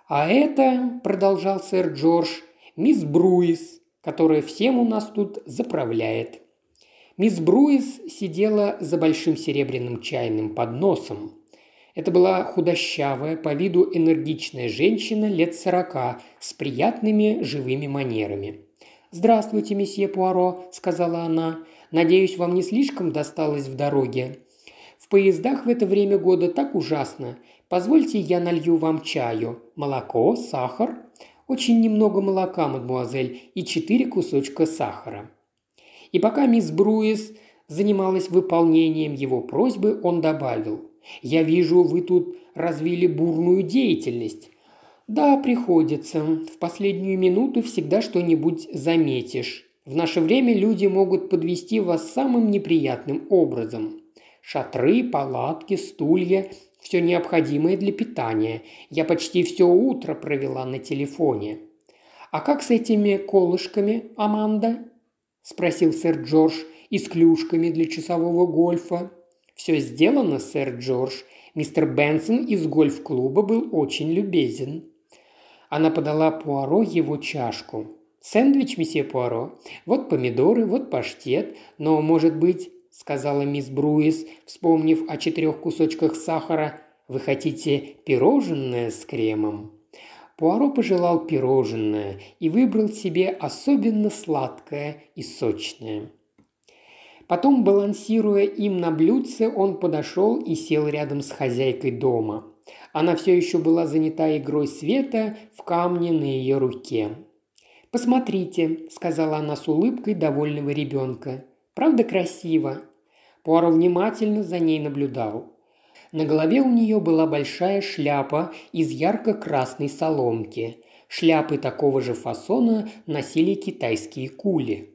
А это, продолжал сэр Джордж, мисс Бруис, которая всем у нас тут заправляет. Мисс Бруис сидела за большим серебряным чайным подносом. Это была худощавая, по виду энергичная женщина лет сорока с приятными живыми манерами. «Здравствуйте, месье Пуаро», – сказала она. «Надеюсь, вам не слишком досталось в дороге?» «В поездах в это время года так ужасно. Позвольте, я налью вам чаю. Молоко, сахар?» «Очень немного молока, мадмуазель, и четыре кусочка сахара». И пока мисс Бруис занималась выполнением его просьбы, он добавил – я вижу, вы тут развили бурную деятельность. Да, приходится. В последнюю минуту всегда что-нибудь заметишь. В наше время люди могут подвести вас самым неприятным образом. Шатры, палатки, стулья – все необходимое для питания. Я почти все утро провела на телефоне. «А как с этими колышками, Аманда?» – спросил сэр Джордж. «И с клюшками для часового гольфа?» «Все сделано, сэр Джордж. Мистер Бенсон из гольф-клуба был очень любезен». Она подала Пуаро его чашку. «Сэндвич, месье Пуаро? Вот помидоры, вот паштет. Но, может быть, — сказала мисс Бруис, вспомнив о четырех кусочках сахара, — вы хотите пирожное с кремом?» Пуаро пожелал пирожное и выбрал себе особенно сладкое и сочное – Потом, балансируя им на блюдце, он подошел и сел рядом с хозяйкой дома. Она все еще была занята игрой света в камне на ее руке. «Посмотрите», – сказала она с улыбкой довольного ребенка. «Правда красиво?» Пуаро внимательно за ней наблюдал. На голове у нее была большая шляпа из ярко-красной соломки. Шляпы такого же фасона носили китайские кули.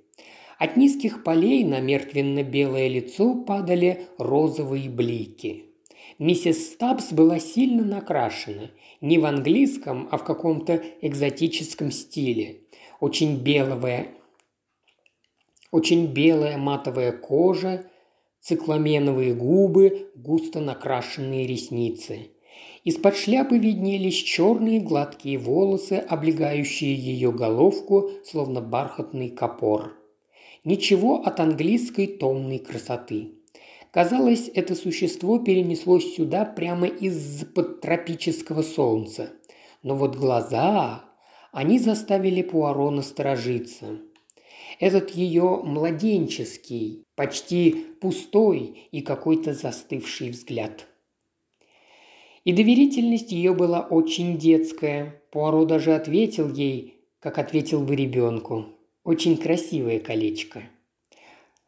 От низких полей на мертвенно-белое лицо падали розовые блики. Миссис Стабс была сильно накрашена, не в английском, а в каком-то экзотическом стиле. Очень белое, Очень белая матовая кожа, цикламеновые губы, густо накрашенные ресницы. Из-под шляпы виднелись черные гладкие волосы, облегающие ее головку, словно бархатный копор. Ничего от английской томной красоты. Казалось, это существо перенеслось сюда прямо из-под тропического солнца. Но вот глаза, они заставили Пуаро насторожиться. Этот ее младенческий, почти пустой и какой-то застывший взгляд. И доверительность ее была очень детская. Пуаро даже ответил ей, как ответил бы ребенку. Очень красивое колечко.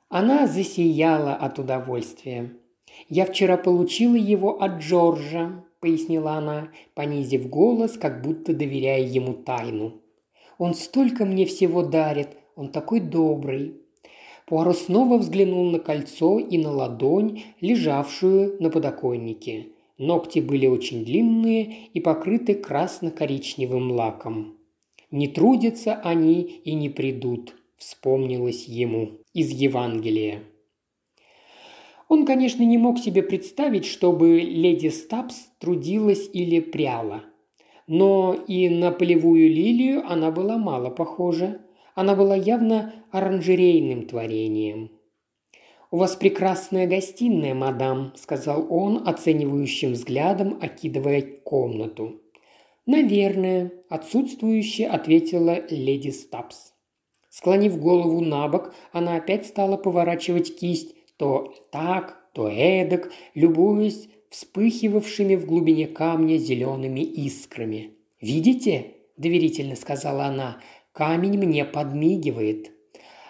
Она засияла от удовольствия. «Я вчера получила его от Джорджа», – пояснила она, понизив голос, как будто доверяя ему тайну. «Он столько мне всего дарит, он такой добрый». Пуаро снова взглянул на кольцо и на ладонь, лежавшую на подоконнике. Ногти были очень длинные и покрыты красно-коричневым лаком. «Не трудятся они и не придут», – вспомнилось ему из Евангелия. Он, конечно, не мог себе представить, чтобы леди Стапс трудилась или пряла. Но и на полевую лилию она была мало похожа. Она была явно оранжерейным творением. «У вас прекрасная гостиная, мадам», – сказал он, оценивающим взглядом, окидывая комнату. «Наверное», – отсутствующе ответила леди Стапс. Склонив голову на бок, она опять стала поворачивать кисть, то так, то эдак, любуясь вспыхивавшими в глубине камня зелеными искрами. «Видите?» – доверительно сказала она. «Камень мне подмигивает».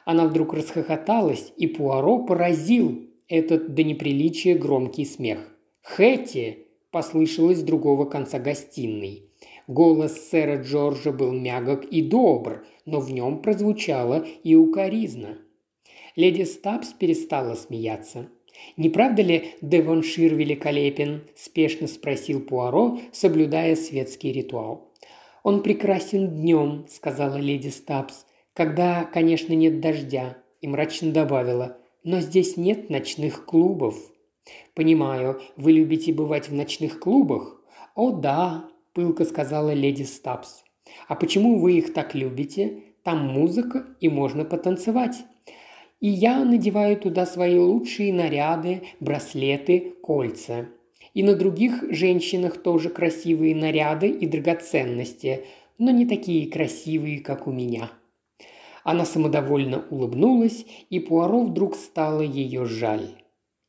Она вдруг расхохоталась, и Пуаро поразил этот до неприличия громкий смех. «Хэти!» – послышалось с другого конца гостиной. Голос сэра Джорджа был мягок и добр, но в нем прозвучало и укоризна – Леди Стабс перестала смеяться. «Не правда ли Девоншир великолепен?» – спешно спросил Пуаро, соблюдая светский ритуал. «Он прекрасен днем», – сказала леди Стабс, – «когда, конечно, нет дождя», и мрачно добавила, «но здесь нет ночных клубов». «Понимаю, вы любите бывать в ночных клубах?» «О, да», – пылко сказала леди Стабс. «А почему вы их так любите? Там музыка и можно потанцевать». И я надеваю туда свои лучшие наряды, браслеты, кольца. И на других женщинах тоже красивые наряды и драгоценности, но не такие красивые, как у меня». Она самодовольно улыбнулась, и Пуаро вдруг стало ее жаль.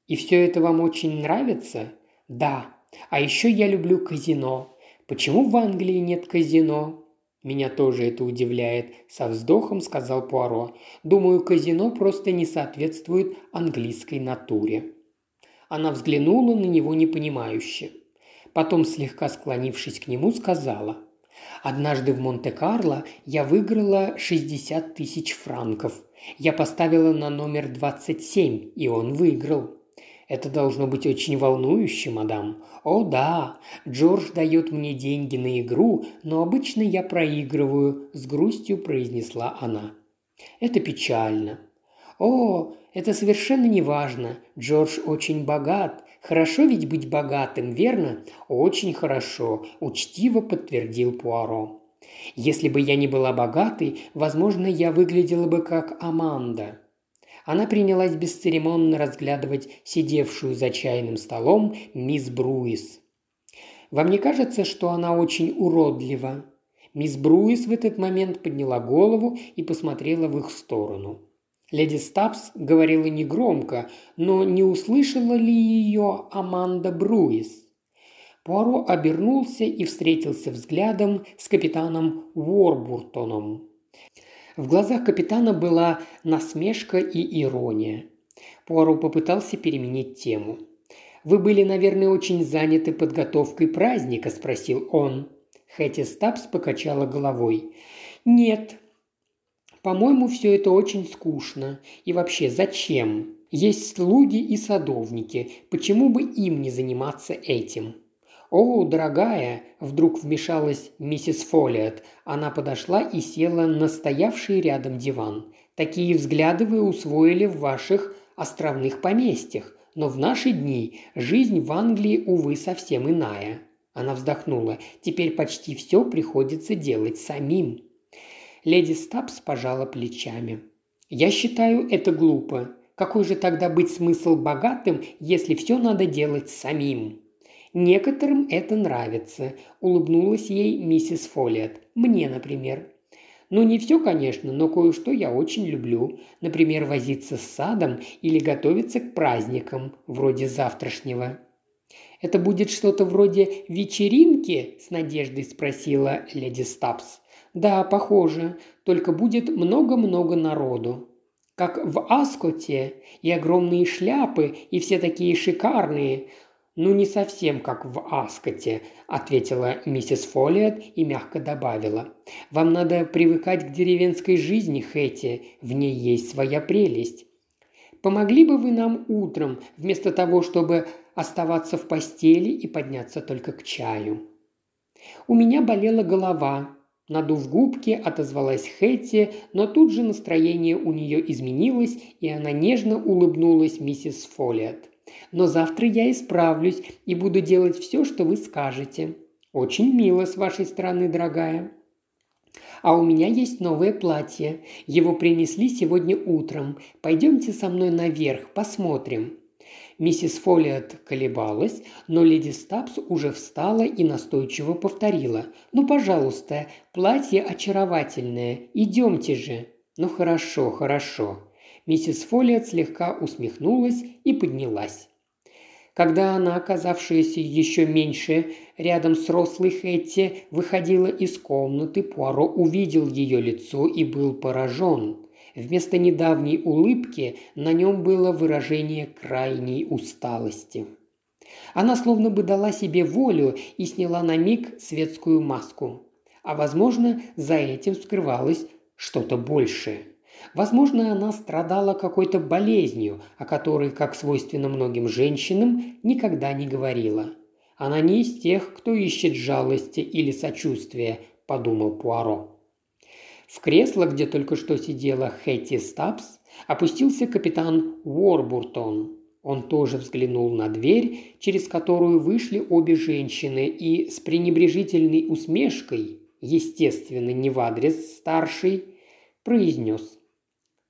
«И все это вам очень нравится?» «Да. А еще я люблю казино. Почему в Англии нет казино?» «Меня тоже это удивляет», – со вздохом сказал Пуаро. «Думаю, казино просто не соответствует английской натуре». Она взглянула на него непонимающе. Потом, слегка склонившись к нему, сказала. «Однажды в Монте-Карло я выиграла 60 тысяч франков. Я поставила на номер 27, и он выиграл. Это должно быть очень волнующе, мадам. О да, Джордж дает мне деньги на игру, но обычно я проигрываю, с грустью произнесла она. Это печально. О, это совершенно не важно. Джордж очень богат. Хорошо ведь быть богатым, верно? Очень хорошо, учтиво подтвердил Пуаро. Если бы я не была богатой, возможно, я выглядела бы как Аманда. Она принялась бесцеремонно разглядывать сидевшую за чайным столом мисс Бруис. «Вам не кажется, что она очень уродлива?» Мисс Бруис в этот момент подняла голову и посмотрела в их сторону. Леди Стабс говорила негромко, но не услышала ли ее Аманда Бруис? Пуаро обернулся и встретился взглядом с капитаном Уорбуртоном. В глазах капитана была насмешка и ирония. Пуаро попытался переменить тему. «Вы были, наверное, очень заняты подготовкой праздника?» – спросил он. Хэти Стабс покачала головой. «Нет. По-моему, все это очень скучно. И вообще, зачем? Есть слуги и садовники. Почему бы им не заниматься этим?» «О, дорогая!» – вдруг вмешалась миссис Фолиот. Она подошла и села на стоявший рядом диван. Такие взгляды вы усвоили в ваших островных поместьях, но в наши дни жизнь в Англии, увы, совсем иная. Она вздохнула. Теперь почти все приходится делать самим. Леди Стабс пожала плечами. «Я считаю это глупо. Какой же тогда быть смысл богатым, если все надо делать самим?» «Некоторым это нравится», – улыбнулась ей миссис Фолиет. «Мне, например». «Ну, не все, конечно, но кое-что я очень люблю. Например, возиться с садом или готовиться к праздникам, вроде завтрашнего». «Это будет что-то вроде вечеринки?» – с надеждой спросила леди Стабс. «Да, похоже. Только будет много-много народу. Как в Аскоте. И огромные шляпы, и все такие шикарные. «Ну, не совсем как в Аскоте», – ответила миссис Фолиот и мягко добавила. «Вам надо привыкать к деревенской жизни, Хэти. В ней есть своя прелесть. Помогли бы вы нам утром, вместо того, чтобы оставаться в постели и подняться только к чаю?» «У меня болела голова», Надув губки, отозвалась Хэтти, но тут же настроение у нее изменилось, и она нежно улыбнулась миссис Фолиот. «Но завтра я исправлюсь и буду делать все, что вы скажете. Очень мило с вашей стороны, дорогая». А у меня есть новое платье. Его принесли сегодня утром. Пойдемте со мной наверх, посмотрим». Миссис Фолиот колебалась, но леди Стабс уже встала и настойчиво повторила. «Ну, пожалуйста, платье очаровательное. Идемте же». «Ну, хорошо, хорошо». Миссис Фолиот слегка усмехнулась и поднялась. Когда она, оказавшаяся еще меньше, рядом с рослой Хэтти, выходила из комнаты, Пуаро увидел ее лицо и был поражен. Вместо недавней улыбки на нем было выражение крайней усталости. Она словно бы дала себе волю и сняла на миг светскую маску. А возможно, за этим скрывалось что-то большее. Возможно, она страдала какой-то болезнью, о которой, как свойственно многим женщинам, никогда не говорила. Она не из тех, кто ищет жалости или сочувствия, подумал Пуаро. В кресло, где только что сидела Хэтти Стабс, опустился капитан Уорбуртон. Он тоже взглянул на дверь, через которую вышли обе женщины, и с пренебрежительной усмешкой, естественно, не в адрес старшей, произнес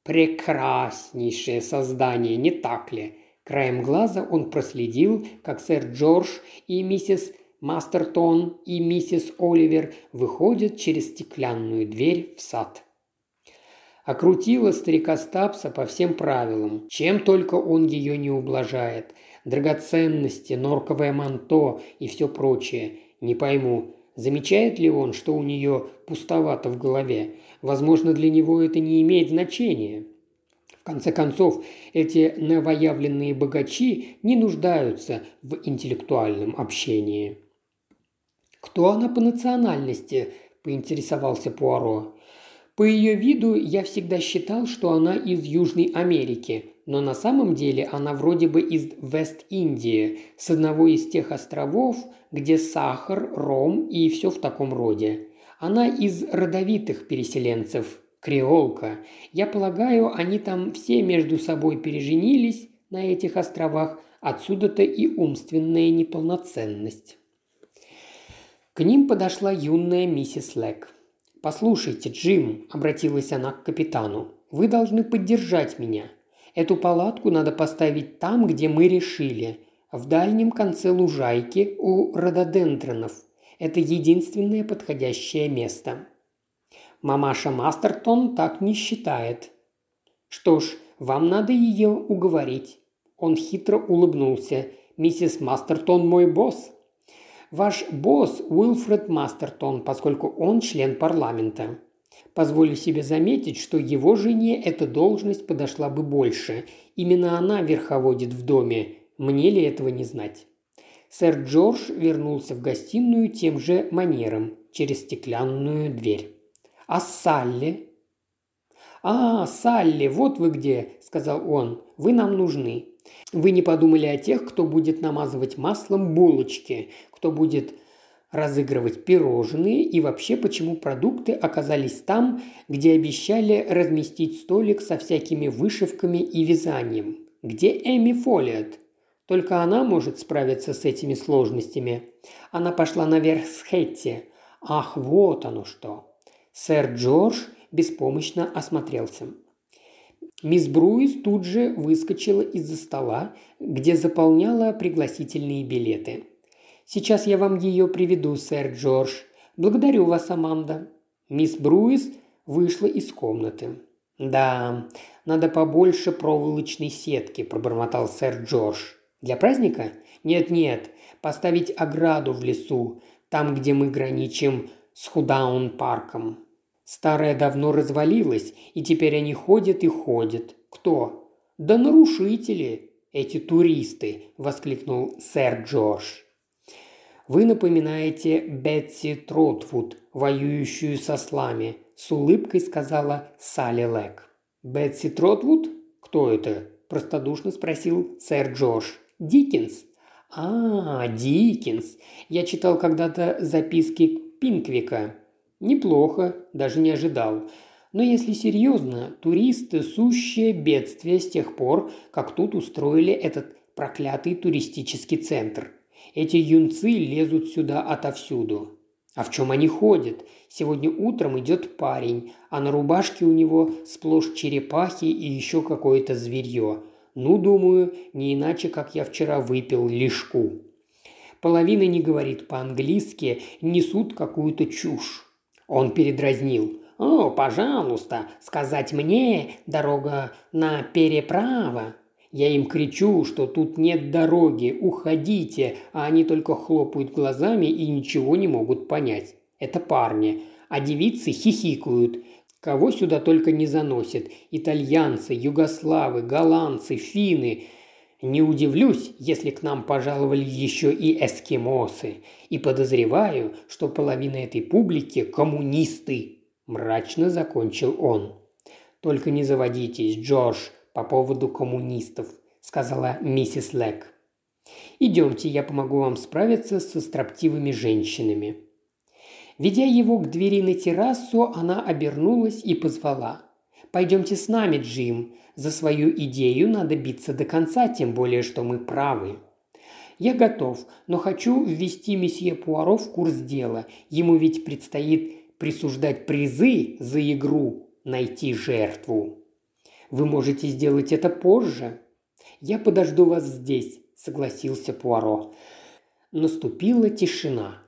«Прекраснейшее создание, не так ли?» Краем глаза он проследил, как сэр Джордж и миссис Мастертон и миссис Оливер выходят через стеклянную дверь в сад. Окрутила старика Стапса по всем правилам, чем только он ее не ублажает. Драгоценности, норковое манто и все прочее. Не пойму, замечает ли он, что у нее пустовато в голове. Возможно, для него это не имеет значения. В конце концов, эти новоявленные богачи не нуждаются в интеллектуальном общении. «Кто она по национальности?» – поинтересовался Пуаро. «По ее виду я всегда считал, что она из Южной Америки, но на самом деле она вроде бы из Вест-Индии, с одного из тех островов, где сахар, ром и все в таком роде. Она из родовитых переселенцев, креолка. Я полагаю, они там все между собой переженились на этих островах, отсюда-то и умственная неполноценность. К ним подошла юная миссис Лэк. «Послушайте, Джим», – обратилась она к капитану, – «вы должны поддержать меня. Эту палатку надо поставить там, где мы решили, в дальнем конце лужайки у рододендронов. Это единственное подходящее место». Мамаша Мастертон так не считает. «Что ж, вам надо ее уговорить». Он хитро улыбнулся. «Миссис Мастертон мой босс. Ваш босс Уилфред Мастертон, поскольку он член парламента. Позволю себе заметить, что его жене эта должность подошла бы больше. Именно она верховодит в доме. Мне ли этого не знать? Сэр Джордж вернулся в гостиную тем же манером, через стеклянную дверь. «А Салли?» «А, Салли, вот вы где», – сказал он. «Вы нам нужны. Вы не подумали о тех, кто будет намазывать маслом булочки, кто будет разыгрывать пирожные и вообще почему продукты оказались там, где обещали разместить столик со всякими вышивками и вязанием. Где Эми Фолиот? Только она может справиться с этими сложностями. Она пошла наверх с Хетти. Ах, вот оно что. Сэр Джордж беспомощно осмотрелся. Мисс Бруис тут же выскочила из-за стола, где заполняла пригласительные билеты. «Сейчас я вам ее приведу, сэр Джордж. Благодарю вас, Аманда». Мисс Бруис вышла из комнаты. «Да, надо побольше проволочной сетки», – пробормотал сэр Джордж. «Для праздника? Нет-нет, поставить ограду в лесу, там, где мы граничим с Худаун-парком. Старая давно развалилась, и теперь они ходят и ходят. Кто? Да нарушители, эти туристы, воскликнул сэр Джордж. Вы напоминаете Бетси Тротвуд, воюющую со слами, с улыбкой сказала Салли Лек. Бетси Тротвуд? Кто это? простодушно спросил сэр Джордж. Диккенс. А, Диккенс. Я читал когда-то записки Пинквика. Неплохо, даже не ожидал. Но если серьезно, туристы – сущее бедствие с тех пор, как тут устроили этот проклятый туристический центр. Эти юнцы лезут сюда отовсюду. А в чем они ходят? Сегодня утром идет парень, а на рубашке у него сплошь черепахи и еще какое-то зверье. Ну, думаю, не иначе, как я вчера выпил лишку. Половина не говорит по-английски, несут какую-то чушь. Он передразнил. «О, пожалуйста, сказать мне дорога на переправа». Я им кричу, что тут нет дороги, уходите, а они только хлопают глазами и ничего не могут понять. Это парни. А девицы хихикают. Кого сюда только не заносят. Итальянцы, югославы, голландцы, финны – не удивлюсь, если к нам пожаловали еще и эскимосы, и подозреваю, что половина этой публики – коммунисты», – мрачно закончил он. «Только не заводитесь, Джордж, по поводу коммунистов», – сказала миссис Лек. «Идемте, я помогу вам справиться со строптивыми женщинами». Ведя его к двери на террасу, она обернулась и позвала. «Пойдемте с нами, Джим. За свою идею надо биться до конца, тем более, что мы правы. Я готов, но хочу ввести месье Пуаро в курс дела. Ему ведь предстоит присуждать призы за игру «Найти жертву». Вы можете сделать это позже. Я подожду вас здесь, согласился Пуаро. Наступила тишина.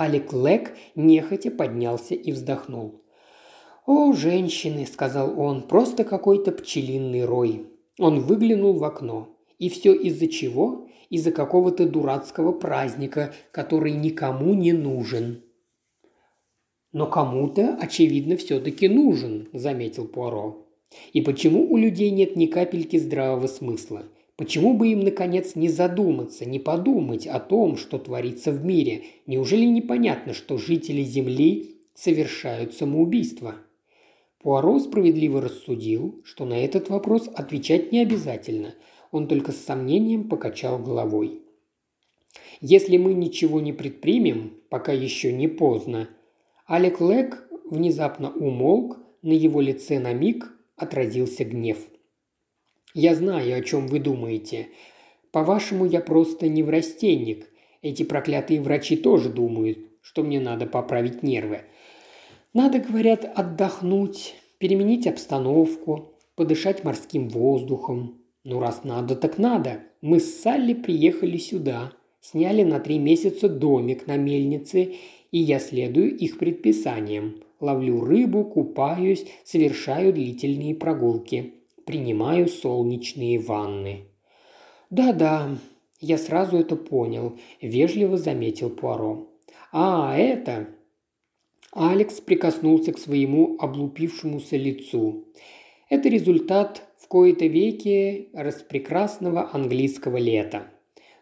Алек Лек нехотя поднялся и вздохнул. «О, женщины!» – сказал он, – «просто какой-то пчелиный рой». Он выглянул в окно. И все из-за чего? Из-за какого-то дурацкого праздника, который никому не нужен. «Но кому-то, очевидно, все-таки нужен», – заметил Пуаро. «И почему у людей нет ни капельки здравого смысла? Почему бы им, наконец, не задуматься, не подумать о том, что творится в мире? Неужели непонятно, что жители Земли совершают самоубийство?» Пуаро справедливо рассудил, что на этот вопрос отвечать не обязательно. Он только с сомнением покачал головой. «Если мы ничего не предпримем, пока еще не поздно...» Алек Лек внезапно умолк, на его лице на миг отразился гнев. «Я знаю, о чем вы думаете. По-вашему, я просто неврастенник. Эти проклятые врачи тоже думают, что мне надо поправить нервы. Надо, говорят, отдохнуть, переменить обстановку, подышать морским воздухом. Ну, раз надо, так надо. Мы с Салли приехали сюда, сняли на три месяца домик на мельнице, и я следую их предписаниям. Ловлю рыбу, купаюсь, совершаю длительные прогулки. Принимаю солнечные ванны. «Да-да, я сразу это понял», – вежливо заметил Пуаро. «А, это...» Алекс прикоснулся к своему облупившемуся лицу. Это результат в кои-то веки распрекрасного английского лета.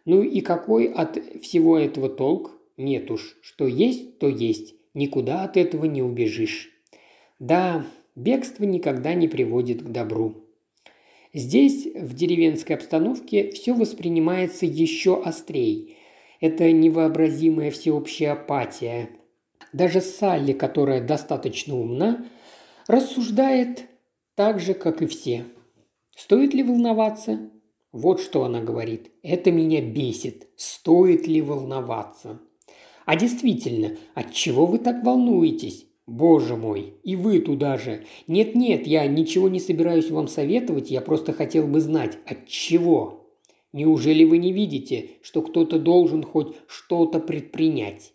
Ну и какой от всего этого толк? Нет уж, что есть, то есть. Никуда от этого не убежишь. Да, бегство никогда не приводит к добру. Здесь, в деревенской обстановке, все воспринимается еще острей. Это невообразимая всеобщая апатия. Даже Салли, которая достаточно умна, рассуждает так же, как и все. Стоит ли волноваться? Вот что она говорит. Это меня бесит. Стоит ли волноваться? А действительно, от чего вы так волнуетесь? Боже мой, и вы туда же. Нет-нет, я ничего не собираюсь вам советовать, я просто хотел бы знать, от чего. Неужели вы не видите, что кто-то должен хоть что-то предпринять?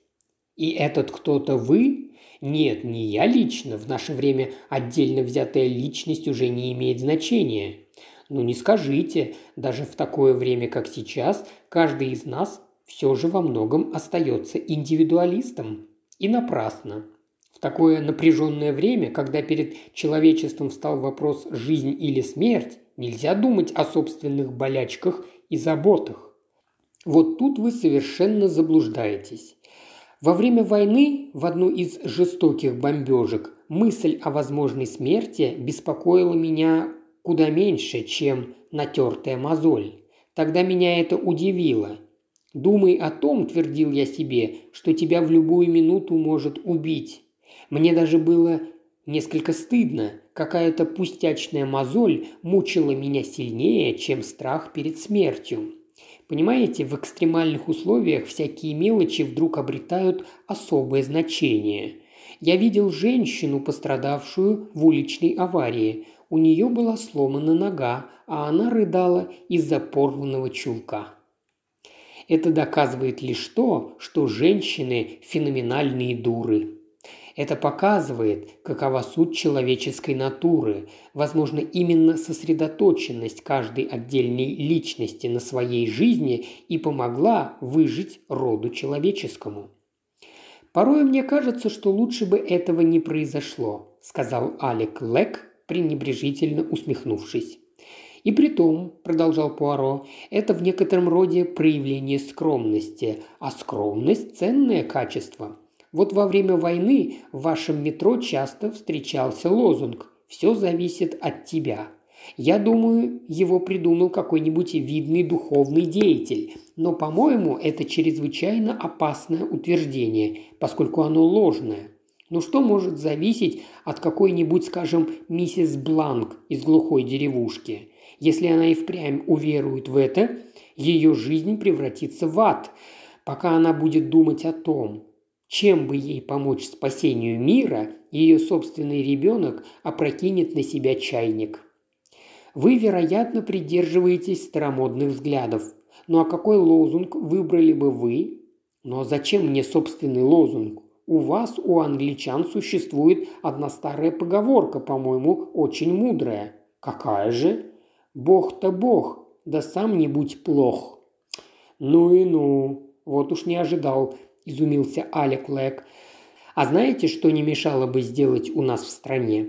И этот кто-то вы? Нет, не я лично. В наше время отдельно взятая личность уже не имеет значения. Ну не скажите, даже в такое время, как сейчас, каждый из нас все же во многом остается индивидуалистом. И напрасно. В такое напряженное время, когда перед человечеством стал вопрос «жизнь или смерть», нельзя думать о собственных болячках и заботах. Вот тут вы совершенно заблуждаетесь. Во время войны в одну из жестоких бомбежек мысль о возможной смерти беспокоила меня куда меньше, чем натертая мозоль. Тогда меня это удивило. «Думай о том», – твердил я себе, – «что тебя в любую минуту может убить». Мне даже было несколько стыдно. Какая-то пустячная мозоль мучила меня сильнее, чем страх перед смертью. Понимаете, в экстремальных условиях всякие мелочи вдруг обретают особое значение. Я видел женщину, пострадавшую в уличной аварии. У нее была сломана нога, а она рыдала из-за порванного чулка. Это доказывает лишь то, что женщины – феноменальные дуры. Это показывает, какова суть человеческой натуры. Возможно, именно сосредоточенность каждой отдельной личности на своей жизни и помогла выжить роду человеческому. «Порой мне кажется, что лучше бы этого не произошло», – сказал Алек Лек, пренебрежительно усмехнувшись. «И при том, – продолжал Пуаро, – это в некотором роде проявление скромности, а скромность – ценное качество. Вот во время войны в вашем метро часто встречался лозунг «Все зависит от тебя». Я думаю, его придумал какой-нибудь видный духовный деятель, но, по-моему, это чрезвычайно опасное утверждение, поскольку оно ложное. Ну что может зависеть от какой-нибудь, скажем, миссис Бланк из глухой деревушки? Если она и впрямь уверует в это, ее жизнь превратится в ад, пока она будет думать о том, чем бы ей помочь спасению мира, ее собственный ребенок опрокинет на себя чайник. Вы, вероятно, придерживаетесь старомодных взглядов. Ну а какой лозунг выбрали бы вы? Ну а зачем мне собственный лозунг? У вас, у англичан, существует одна старая поговорка, по-моему, очень мудрая. Какая же? Бог-то бог, да сам не будь плох. Ну и ну, вот уж не ожидал, – изумился Алек Лэк. «А знаете, что не мешало бы сделать у нас в стране?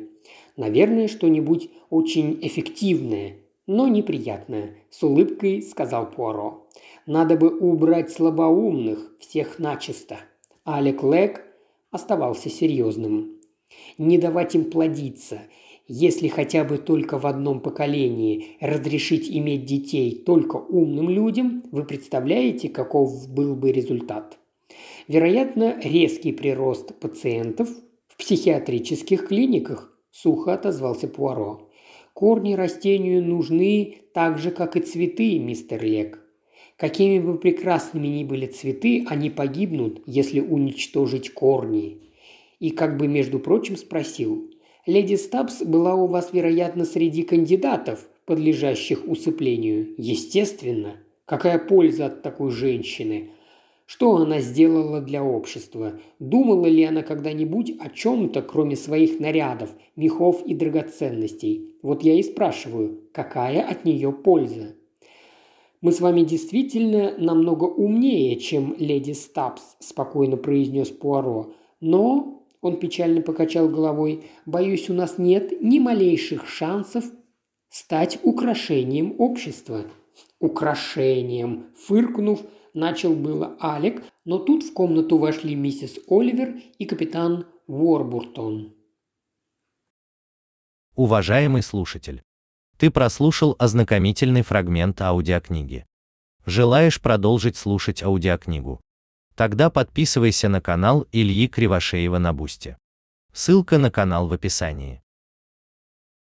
Наверное, что-нибудь очень эффективное, но неприятное», – с улыбкой сказал Пуаро. «Надо бы убрать слабоумных, всех начисто». Алек Лэк оставался серьезным. «Не давать им плодиться. Если хотя бы только в одном поколении разрешить иметь детей только умным людям, вы представляете, каков был бы результат?» Вероятно, резкий прирост пациентов в психиатрических клиниках, сухо отозвался Пуаро. Корни растению нужны так же, как и цветы, мистер Лек. Какими бы прекрасными ни были цветы, они погибнут, если уничтожить корни. И как бы, между прочим, спросил. Леди Стабс была у вас, вероятно, среди кандидатов, подлежащих усыплению. Естественно. Какая польза от такой женщины? Что она сделала для общества? Думала ли она когда-нибудь о чем-то, кроме своих нарядов, мехов и драгоценностей? Вот я и спрашиваю, какая от нее польза? «Мы с вами действительно намного умнее, чем леди Стабс», – спокойно произнес Пуаро. «Но», – он печально покачал головой, – «боюсь, у нас нет ни малейших шансов стать украшением общества». «Украшением», – фыркнув, Начал было Алек, но тут в комнату вошли миссис Оливер и капитан Уорбуртон. Уважаемый слушатель, ты прослушал ознакомительный фрагмент аудиокниги. Желаешь продолжить слушать аудиокнигу? Тогда подписывайся на канал Ильи Кривошеева на Бусти. Ссылка на канал в описании.